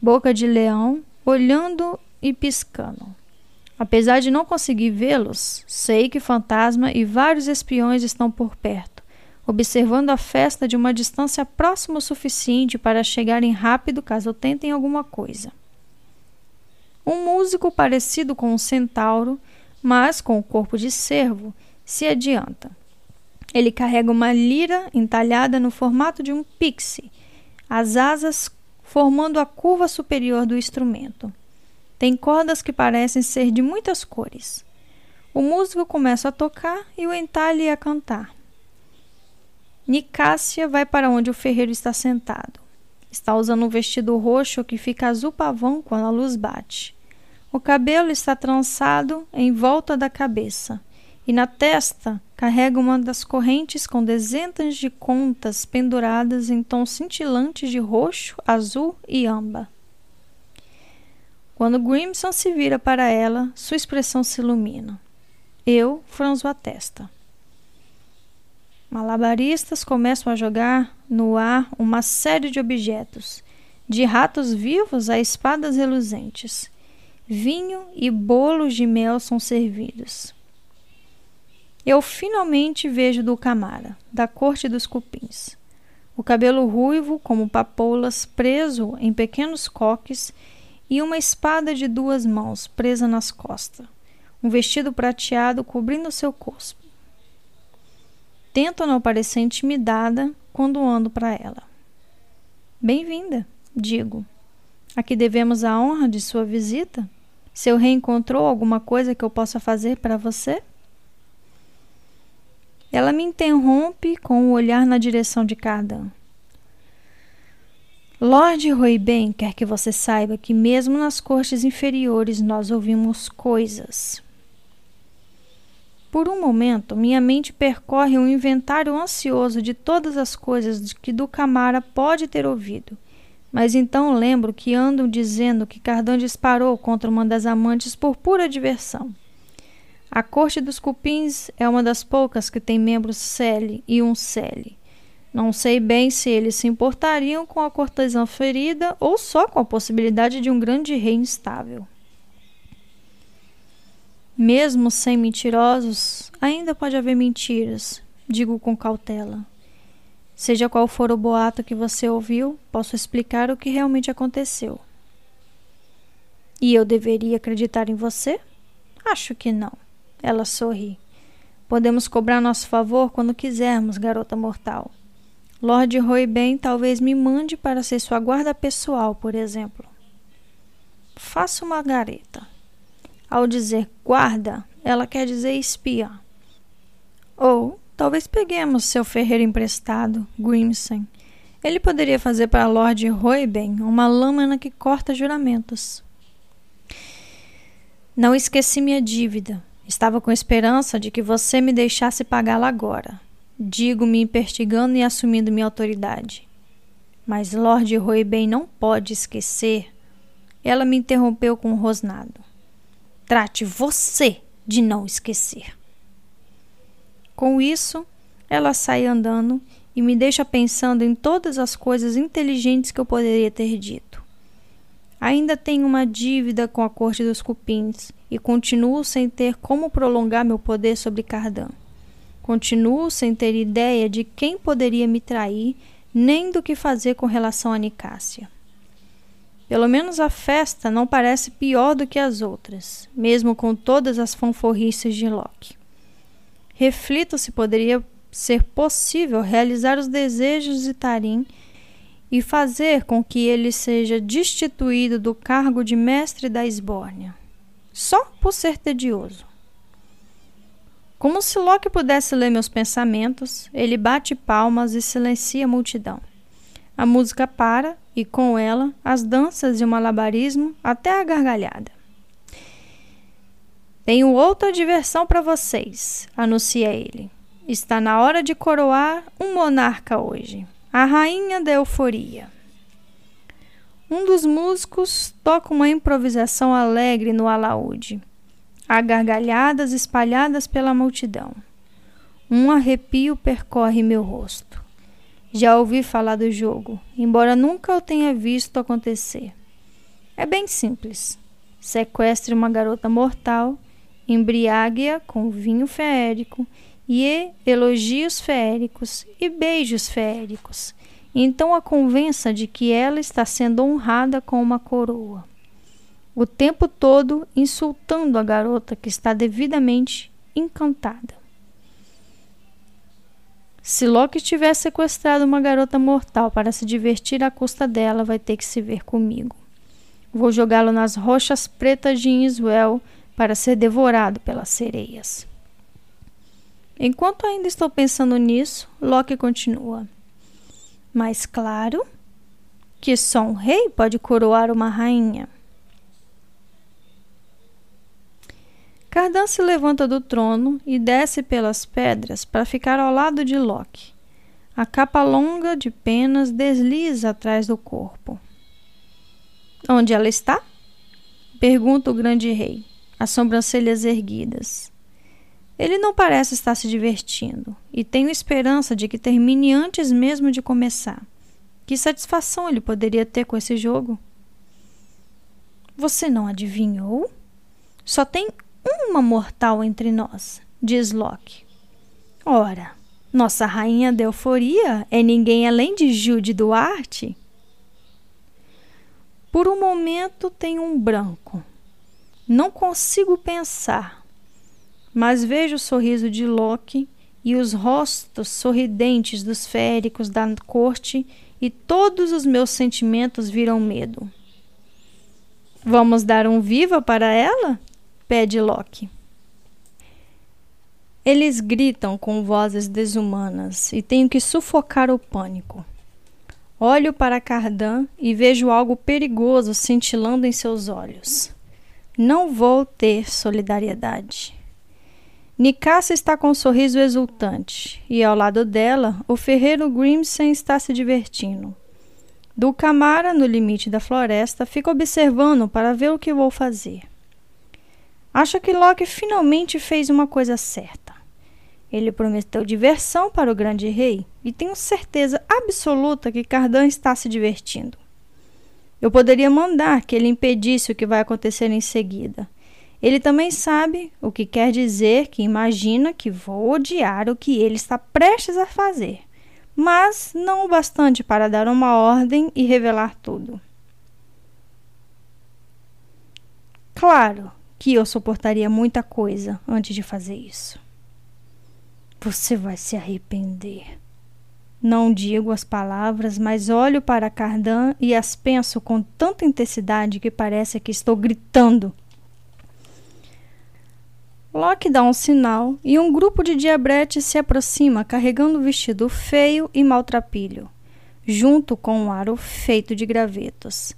boca de leão, olhando e piscando. Apesar de não conseguir vê-los, sei que fantasma e vários espiões estão por perto observando a festa de uma distância próxima o suficiente para chegarem rápido caso tentem alguma coisa. Um músico parecido com um centauro, mas com o corpo de cervo, se adianta. Ele carrega uma lira entalhada no formato de um pixie, as asas formando a curva superior do instrumento. Tem cordas que parecem ser de muitas cores. O músico começa a tocar e o entalhe a cantar. Nicásia vai para onde o ferreiro está sentado. Está usando um vestido roxo que fica azul pavão quando a luz bate. O cabelo está trançado em volta da cabeça e na testa carrega uma das correntes com dezenas de contas penduradas em tons cintilantes de roxo, azul e amba. Quando Grimson se vira para ela, sua expressão se ilumina. Eu franzo a testa. Malabaristas começam a jogar no ar uma série de objetos, de ratos vivos a espadas reluzentes. Vinho e bolos de mel são servidos. Eu finalmente vejo Dulcamara, da corte dos cupins. O cabelo ruivo, como papoulas, preso em pequenos coques, e uma espada de duas mãos presa nas costas. Um vestido prateado cobrindo seu corpo. Tento não parecer intimidada quando ando para ela. Bem-vinda, digo. Aqui devemos a honra de sua visita. Se eu reencontrou alguma coisa que eu possa fazer para você? Ela me interrompe com o um olhar na direção de Cardan. Lord Roiben quer que você saiba que, mesmo nas cortes inferiores, nós ouvimos coisas. Por um momento, minha mente percorre um inventário ansioso de todas as coisas que Ducamara pode ter ouvido. Mas então lembro que andam dizendo que Cardan disparou contra uma das amantes por pura diversão. A corte dos cupins é uma das poucas que tem membros Cele e um Cele. Não sei bem se eles se importariam com a cortesã ferida ou só com a possibilidade de um grande rei instável. Mesmo sem mentirosos, ainda pode haver mentiras, digo com cautela. Seja qual for o boato que você ouviu, posso explicar o que realmente aconteceu. E eu deveria acreditar em você? Acho que não. Ela sorri. Podemos cobrar nosso favor quando quisermos, garota mortal. Lord Roy Ben talvez me mande para ser sua guarda pessoal, por exemplo. faça uma gareta. Ao dizer guarda, ela quer dizer espia. Ou talvez peguemos seu ferreiro emprestado, Grimson. Ele poderia fazer para Lord Royben uma lâmina que corta juramentos. Não esqueci minha dívida. Estava com esperança de que você me deixasse pagá-la agora. Digo-me impertigando e assumindo minha autoridade. Mas Lord Royben não pode esquecer. Ela me interrompeu com um rosnado. Trate você de não esquecer. Com isso, ela sai andando e me deixa pensando em todas as coisas inteligentes que eu poderia ter dito. Ainda tenho uma dívida com a corte dos cupins e continuo sem ter como prolongar meu poder sobre Cardan. Continuo sem ter ideia de quem poderia me trair, nem do que fazer com relação a Nicásia. Pelo menos a festa não parece pior do que as outras, mesmo com todas as fanforrices de Loki. Reflito se poderia ser possível realizar os desejos de Tarim e fazer com que ele seja destituído do cargo de mestre da Esbórnia, só por ser tedioso. Como se Loki pudesse ler meus pensamentos, ele bate palmas e silencia a multidão. A música para e, com ela, as danças e o malabarismo até a gargalhada. Tenho outra diversão para vocês, anuncia ele. Está na hora de coroar um monarca hoje, a rainha da euforia. Um dos músicos toca uma improvisação alegre no alaúde. Há gargalhadas espalhadas pela multidão. Um arrepio percorre meu rosto. Já ouvi falar do jogo, embora nunca o tenha visto acontecer. É bem simples. Sequestre uma garota mortal embriague-a com vinho feérico e elogios feéricos e beijos feéricos. Então a convença de que ela está sendo honrada com uma coroa. O tempo todo insultando a garota que está devidamente encantada. Se Loki tiver sequestrado uma garota mortal para se divertir à custa dela, vai ter que se ver comigo. Vou jogá-lo nas rochas pretas de Inswell para ser devorado pelas sereias. Enquanto ainda estou pensando nisso, Loki continua. Mas claro que só um rei pode coroar uma rainha. Cardan se levanta do trono e desce pelas pedras para ficar ao lado de Loki. A capa longa de penas desliza atrás do corpo. Onde ela está? Pergunta o grande rei as sobrancelhas erguidas. Ele não parece estar se divertindo e tenho esperança de que termine antes mesmo de começar. Que satisfação ele poderia ter com esse jogo? Você não adivinhou? Só tem uma mortal entre nós, diz Loki. Ora, nossa rainha da euforia é ninguém além de Jude Duarte? Por um momento tem um branco, não consigo pensar, mas vejo o sorriso de Loki e os rostos sorridentes dos féricos da corte e todos os meus sentimentos viram medo. Vamos dar um viva para ela? Pede Loki. Eles gritam com vozes desumanas e tenho que sufocar o pânico. Olho para Cardan e vejo algo perigoso cintilando em seus olhos. Não vou ter solidariedade. Nicásia está com um sorriso exultante, e ao lado dela, o ferreiro Grimsen está se divertindo. Dulcamara, no limite da floresta, fica observando para ver o que vou fazer. Acho que Loki finalmente fez uma coisa certa. Ele prometeu diversão para o grande rei, e tenho certeza absoluta que Cardan está se divertindo. Eu poderia mandar que ele impedisse o que vai acontecer em seguida. Ele também sabe o que quer dizer que imagina que vou odiar o que ele está prestes a fazer, mas não o bastante para dar uma ordem e revelar tudo. Claro que eu suportaria muita coisa antes de fazer isso. Você vai se arrepender. Não digo as palavras, mas olho para Cardan e as penso com tanta intensidade que parece que estou gritando. Locke dá um sinal e um grupo de diabretes se aproxima carregando um vestido feio e maltrapilho, junto com um aro feito de gravetos.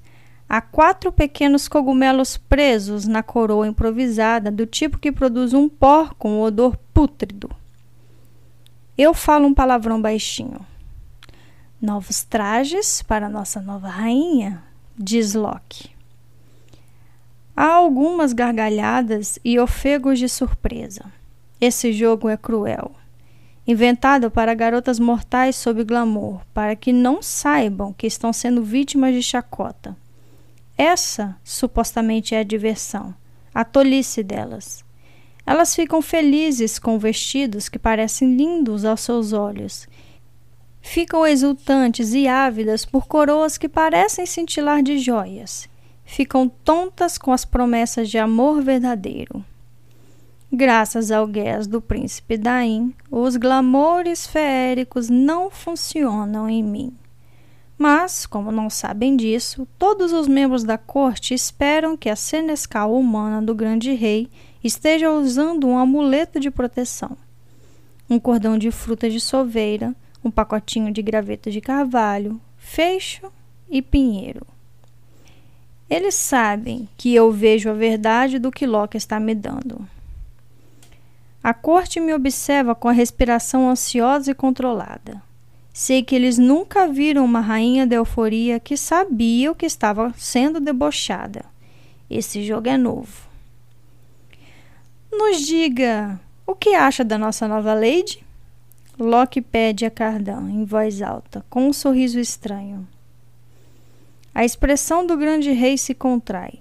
Há quatro pequenos cogumelos presos na coroa improvisada, do tipo que produz um pó com odor pútrido. Eu falo um palavrão baixinho. Novos trajes para nossa nova rainha, diz Locke. Há algumas gargalhadas e ofegos de surpresa. Esse jogo é cruel. Inventado para garotas mortais sob glamour, para que não saibam que estão sendo vítimas de chacota. Essa supostamente é a diversão, a tolice delas. Elas ficam felizes com vestidos que parecem lindos aos seus olhos. Ficam exultantes e ávidas por coroas que parecem cintilar de joias. Ficam tontas com as promessas de amor verdadeiro. Graças ao gués do príncipe Daim, os glamoures feéricos não funcionam em mim. Mas, como não sabem disso, todos os membros da corte esperam que a senescal humana do grande rei esteja usando um amuleto de proteção. Um cordão de fruta de soveira, um pacotinho de graveto de carvalho, feixo e pinheiro. Eles sabem que eu vejo a verdade do que Locke está me dando. A corte me observa com a respiração ansiosa e controlada. Sei que eles nunca viram uma rainha de euforia que sabia o que estava sendo debochada. Esse jogo é novo. Nos diga o que acha da nossa nova Lady? Locke pede a Cardan em voz alta, com um sorriso estranho. A expressão do grande rei se contrai,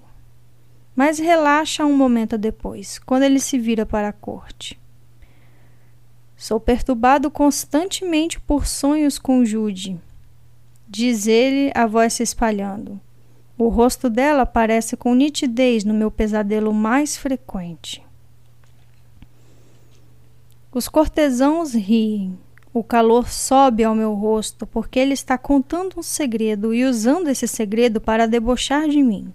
mas relaxa um momento depois, quando ele se vira para a corte. Sou perturbado constantemente por sonhos com Jude. Diz ele, a voz se espalhando. O rosto dela aparece com nitidez no meu pesadelo mais frequente. Os cortesãos riem. O calor sobe ao meu rosto porque ele está contando um segredo e usando esse segredo para debochar de mim.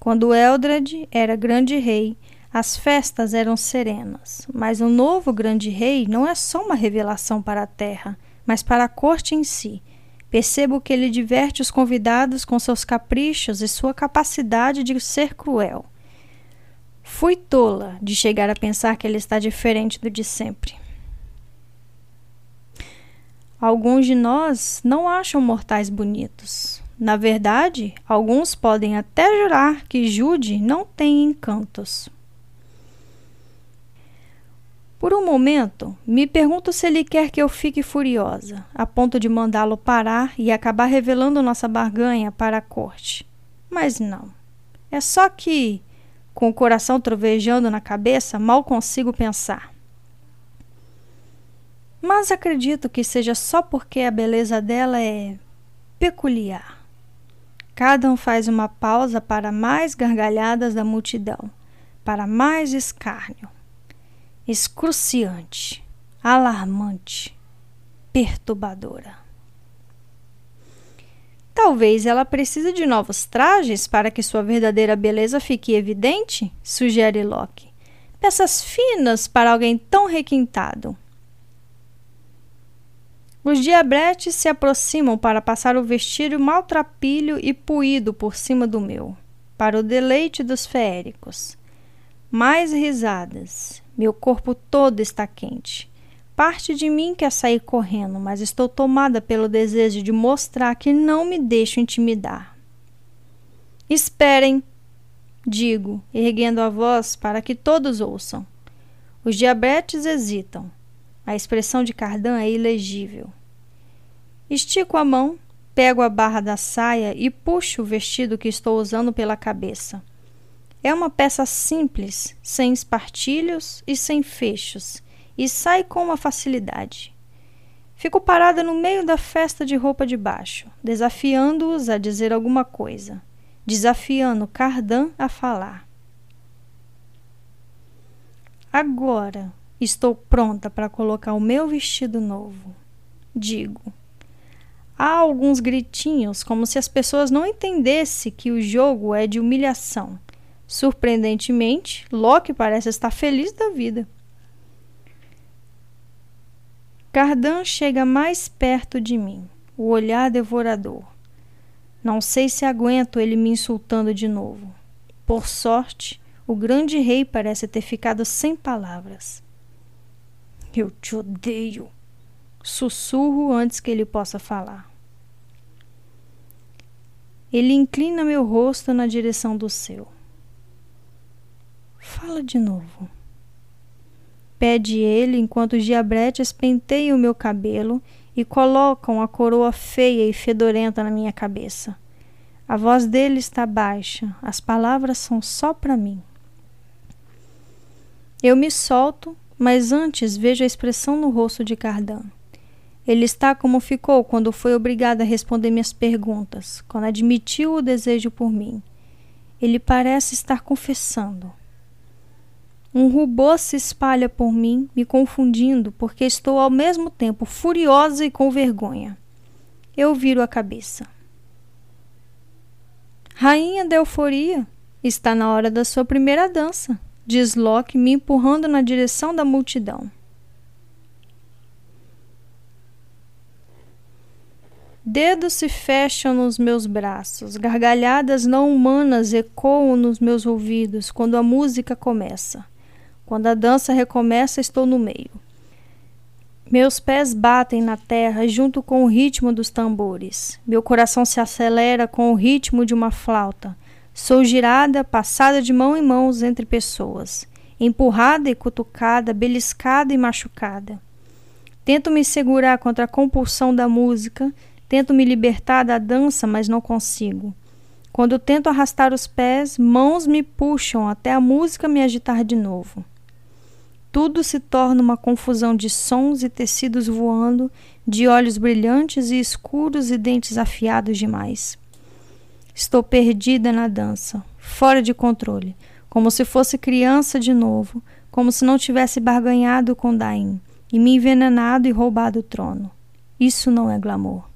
Quando Eldred era grande rei, as festas eram serenas, mas o novo grande rei não é só uma revelação para a terra, mas para a corte em si. Percebo que ele diverte os convidados com seus caprichos e sua capacidade de ser cruel. Fui tola de chegar a pensar que ele está diferente do de sempre. Alguns de nós não acham mortais bonitos. Na verdade, alguns podem até jurar que Jude não tem encantos. Por um momento, me pergunto se ele quer que eu fique furiosa, a ponto de mandá-lo parar e acabar revelando nossa barganha para a corte. Mas não. É só que, com o coração trovejando na cabeça, mal consigo pensar. Mas acredito que seja só porque a beleza dela é peculiar. Cada um faz uma pausa para mais gargalhadas da multidão, para mais escárnio excruciante, alarmante, perturbadora. Talvez ela precise de novos trajes para que sua verdadeira beleza fique evidente, sugere Locke. Peças finas para alguém tão requintado. Os diabretes se aproximam para passar o vestido maltrapilho e puído por cima do meu, para o deleite dos feéricos. Mais risadas, meu corpo todo está quente. Parte de mim quer sair correndo, mas estou tomada pelo desejo de mostrar que não me deixo intimidar. Esperem, digo, erguendo a voz para que todos ouçam. Os diabetes hesitam. A expressão de Cardan é ilegível. Estico a mão, pego a barra da saia e puxo o vestido que estou usando pela cabeça. É uma peça simples, sem espartilhos e sem fechos, e sai com uma facilidade. Fico parada no meio da festa de roupa de baixo, desafiando-os a dizer alguma coisa, desafiando Cardan a falar. Agora estou pronta para colocar o meu vestido novo. digo. Há alguns gritinhos, como se as pessoas não entendessem que o jogo é de humilhação. Surpreendentemente, Loki parece estar feliz da vida. Cardan chega mais perto de mim, o olhar devorador. Não sei se aguento ele me insultando de novo. Por sorte, o grande rei parece ter ficado sem palavras. Eu te odeio. Sussurro antes que ele possa falar. Ele inclina meu rosto na direção do seu. Fala de novo. Pede ele enquanto os diabretes penteiam o meu cabelo e colocam a coroa feia e fedorenta na minha cabeça. A voz dele está baixa, as palavras são só para mim. Eu me solto, mas antes vejo a expressão no rosto de Cardan. Ele está como ficou quando foi obrigado a responder minhas perguntas, quando admitiu o desejo por mim. Ele parece estar confessando. Um rubor se espalha por mim, me confundindo, porque estou ao mesmo tempo furiosa e com vergonha. Eu viro a cabeça. Rainha da euforia, está na hora da sua primeira dança, diz Locke, me empurrando na direção da multidão. Dedos se fecham nos meus braços, gargalhadas não humanas ecoam nos meus ouvidos quando a música começa. Quando a dança recomeça, estou no meio. Meus pés batem na terra junto com o ritmo dos tambores. Meu coração se acelera com o ritmo de uma flauta. Sou girada, passada de mão em mãos entre pessoas, empurrada e cutucada, beliscada e machucada. Tento me segurar contra a compulsão da música, tento me libertar da dança, mas não consigo. Quando tento arrastar os pés, mãos me puxam até a música me agitar de novo. Tudo se torna uma confusão de sons e tecidos voando, de olhos brilhantes e escuros e dentes afiados demais. Estou perdida na dança, fora de controle, como se fosse criança de novo, como se não tivesse barganhado com Daim e me envenenado e roubado o trono. Isso não é glamour.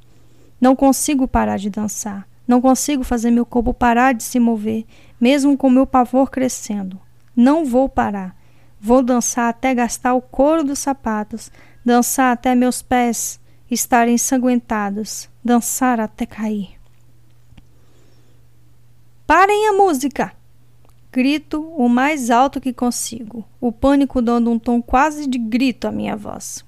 Não consigo parar de dançar. Não consigo fazer meu corpo parar de se mover, mesmo com meu pavor crescendo. Não vou parar. Vou dançar até gastar o couro dos sapatos, dançar até meus pés estarem ensanguentados, dançar até cair. Parem a música! Grito o mais alto que consigo, o pânico dando um tom quase de grito à minha voz.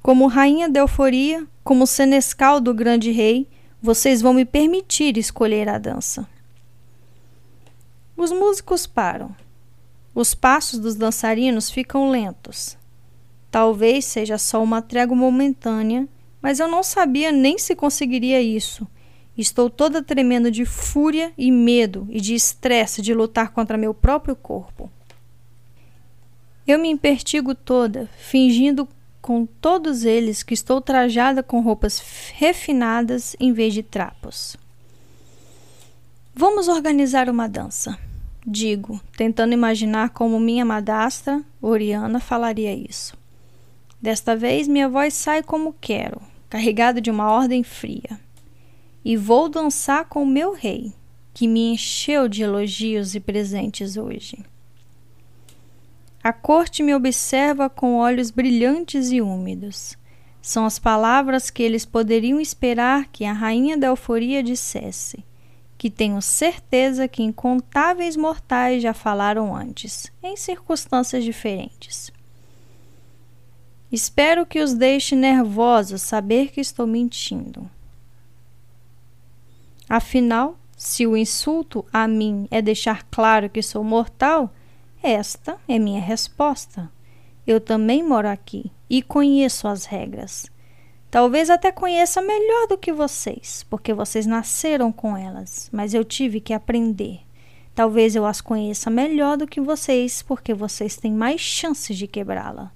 Como rainha da euforia, como senescal do grande rei, vocês vão me permitir escolher a dança. Os músicos param. Os passos dos dançarinos ficam lentos. Talvez seja só uma trégua momentânea, mas eu não sabia nem se conseguiria isso. Estou toda tremendo de fúria e medo e de estresse de lutar contra meu próprio corpo. Eu me impertigo toda, fingindo com todos eles que estou trajada com roupas refinadas em vez de trapos. Vamos organizar uma dança digo, tentando imaginar como minha madrasta, Oriana, falaria isso. Desta vez minha voz sai como quero, carregada de uma ordem fria. E vou dançar com o meu rei, que me encheu de elogios e presentes hoje. A corte me observa com olhos brilhantes e úmidos. São as palavras que eles poderiam esperar que a rainha da euforia dissesse que tenho certeza que incontáveis mortais já falaram antes, em circunstâncias diferentes. Espero que os deixe nervosos saber que estou mentindo. Afinal, se o insulto a mim é deixar claro que sou mortal, esta é minha resposta. Eu também moro aqui e conheço as regras. Talvez até conheça melhor do que vocês, porque vocês nasceram com elas, mas eu tive que aprender. Talvez eu as conheça melhor do que vocês, porque vocês têm mais chances de quebrá-la.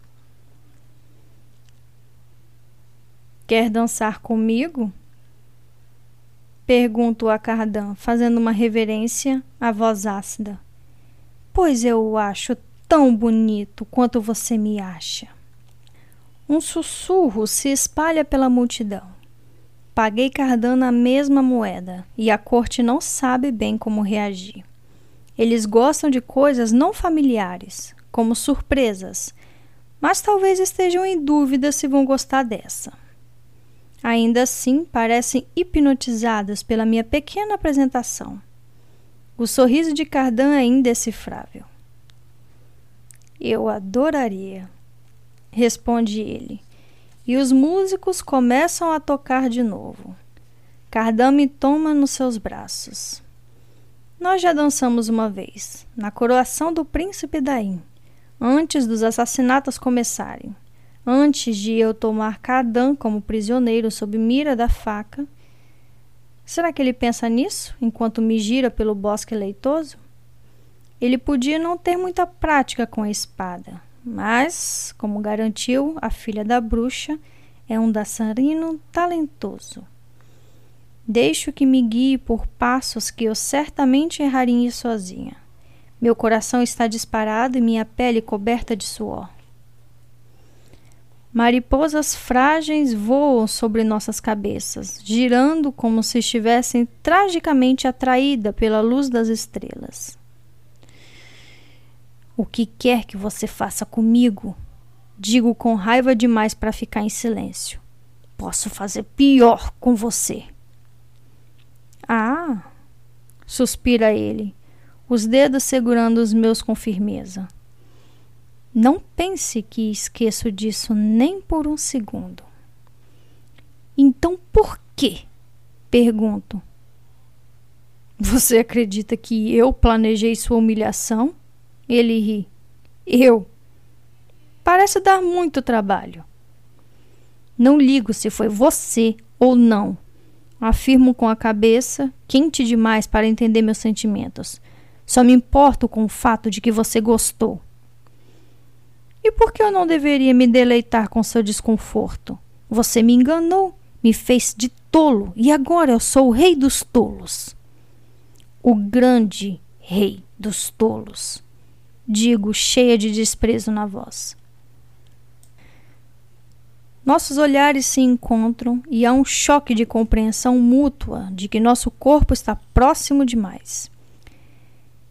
Quer dançar comigo? Pergunto a Cardan, fazendo uma reverência à voz ácida. Pois eu o acho tão bonito quanto você me acha. Um sussurro se espalha pela multidão. Paguei Cardan a mesma moeda e a corte não sabe bem como reagir. Eles gostam de coisas não familiares, como surpresas, mas talvez estejam em dúvida se vão gostar dessa. Ainda assim, parecem hipnotizadas pela minha pequena apresentação. O sorriso de Cardan é indecifrável. Eu adoraria, responde ele. E os músicos começam a tocar de novo. Cardan me toma nos seus braços. Nós já dançamos uma vez, na coroação do príncipe Daim, antes dos assassinatos começarem. Antes de eu tomar Cardan como prisioneiro sob mira da faca. Será que ele pensa nisso enquanto me gira pelo bosque leitoso? Ele podia não ter muita prática com a espada, mas, como garantiu a filha da bruxa, é um dançarino talentoso. Deixo que me guie por passos que eu certamente erraria sozinha. Meu coração está disparado e minha pele coberta de suor. Mariposas frágeis voam sobre nossas cabeças, girando como se estivessem tragicamente atraídas pela luz das estrelas. O que quer que você faça comigo, digo com raiva demais para ficar em silêncio. Posso fazer pior com você. Ah! suspira ele, os dedos segurando os meus com firmeza. Não pense que esqueço disso nem por um segundo. Então por quê? Pergunto. Você acredita que eu planejei sua humilhação? Ele ri. Eu? Parece dar muito trabalho. Não ligo se foi você ou não. Afirmo com a cabeça, quente demais para entender meus sentimentos. Só me importo com o fato de que você gostou. E por que eu não deveria me deleitar com seu desconforto? Você me enganou, me fez de tolo e agora eu sou o rei dos tolos. O grande rei dos tolos, digo, cheia de desprezo na voz. Nossos olhares se encontram e há um choque de compreensão mútua de que nosso corpo está próximo demais.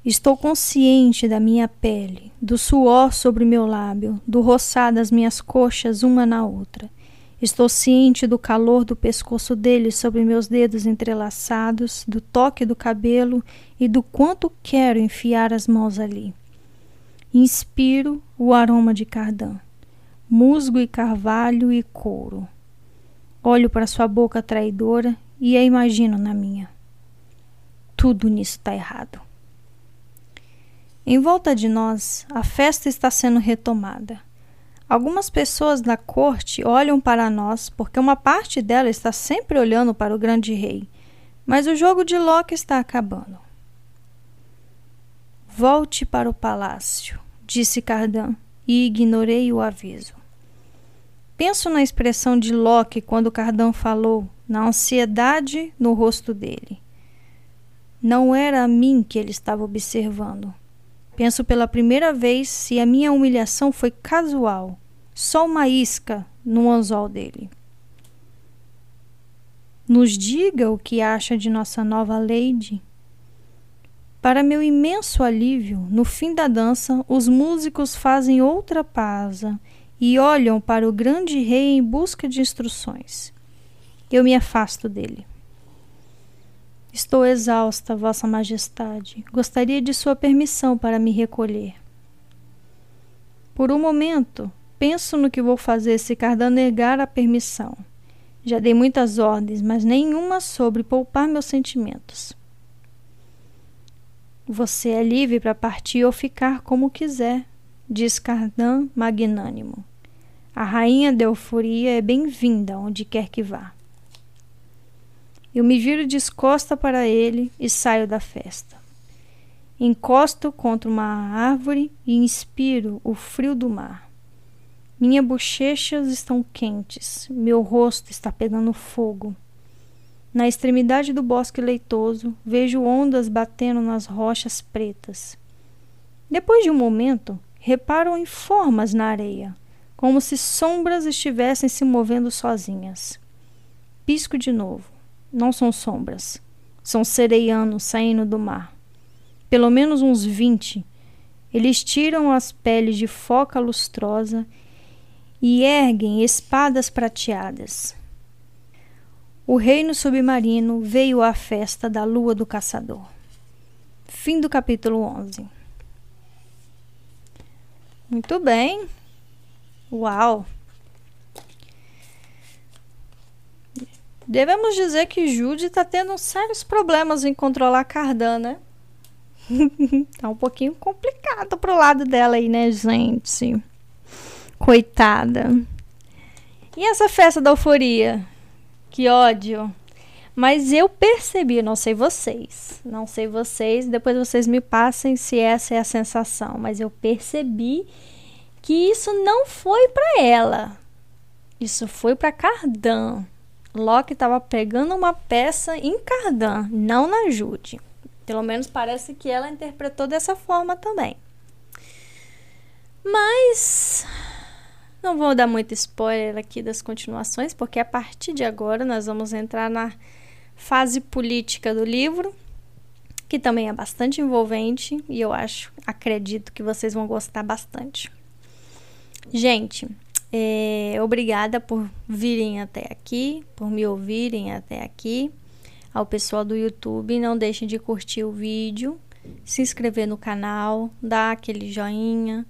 Estou consciente da minha pele, do suor sobre meu lábio, do roçar das minhas coxas uma na outra. Estou ciente do calor do pescoço dele sobre meus dedos entrelaçados, do toque do cabelo e do quanto quero enfiar as mãos ali. Inspiro o aroma de cardan musgo e carvalho e couro. Olho para sua boca traidora e a imagino na minha. Tudo nisso está errado. Em volta de nós, a festa está sendo retomada. Algumas pessoas da corte olham para nós porque uma parte dela está sempre olhando para o grande rei, mas o jogo de Loki está acabando. Volte para o palácio, disse Cardan e ignorei o aviso. Penso na expressão de Locke quando Cardão falou, na ansiedade no rosto dele. Não era a mim que ele estava observando. Penso pela primeira vez se a minha humilhação foi casual, só uma isca no anzol dele. Nos diga o que acha de nossa nova lady. Para meu imenso alívio, no fim da dança, os músicos fazem outra pausa e olham para o grande rei em busca de instruções. Eu me afasto dele. Estou exausta, Vossa Majestade. Gostaria de sua permissão para me recolher. Por um momento, penso no que vou fazer se Cardan negar a permissão. Já dei muitas ordens, mas nenhuma sobre poupar meus sentimentos. Você é livre para partir ou ficar como quiser, diz Cardan magnânimo. A rainha de euforia é bem-vinda onde quer que vá. Eu me viro descosta para ele e saio da festa. Encosto contra uma árvore e inspiro o frio do mar. Minhas bochechas estão quentes, meu rosto está pegando fogo. Na extremidade do bosque leitoso, vejo ondas batendo nas rochas pretas. Depois de um momento, reparo em formas na areia, como se sombras estivessem se movendo sozinhas. Pisco de novo. Não são sombras. São sereianos saindo do mar. Pelo menos uns vinte. Eles tiram as peles de foca lustrosa e erguem espadas prateadas. O reino submarino veio à festa da lua do caçador. Fim do capítulo 11. Muito bem. Uau! Devemos dizer que Jude está tendo sérios problemas em controlar Cardan, né? tá um pouquinho complicado pro lado dela aí, né, gente? Coitada. E essa festa da euforia? Que ódio. Mas eu percebi, não sei vocês, não sei vocês, depois vocês me passem se essa é a sensação, mas eu percebi que isso não foi para ela. Isso foi para Cardan. Loki estava pegando uma peça em Cardan, não na Jude. Pelo menos parece que ela interpretou dessa forma também. Mas não vou dar muito spoiler aqui das continuações, porque a partir de agora nós vamos entrar na fase política do livro, que também é bastante envolvente e eu acho, acredito que vocês vão gostar bastante. Gente, é, obrigada por virem até aqui, por me ouvirem até aqui. Ao pessoal do YouTube, não deixem de curtir o vídeo, se inscrever no canal, dar aquele joinha,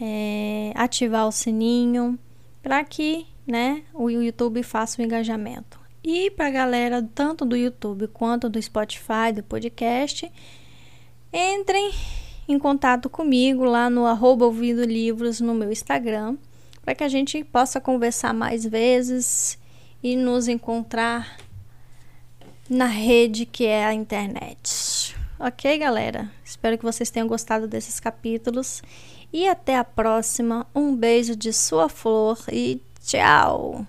é, ativar o sininho, para que né, o YouTube faça o engajamento. E para a galera tanto do YouTube quanto do Spotify, do podcast, entrem em contato comigo lá no arroba ouvindo livros no meu Instagram, para que a gente possa conversar mais vezes e nos encontrar na rede que é a internet. Ok, galera? Espero que vocês tenham gostado desses capítulos e até a próxima. Um beijo de sua flor e tchau!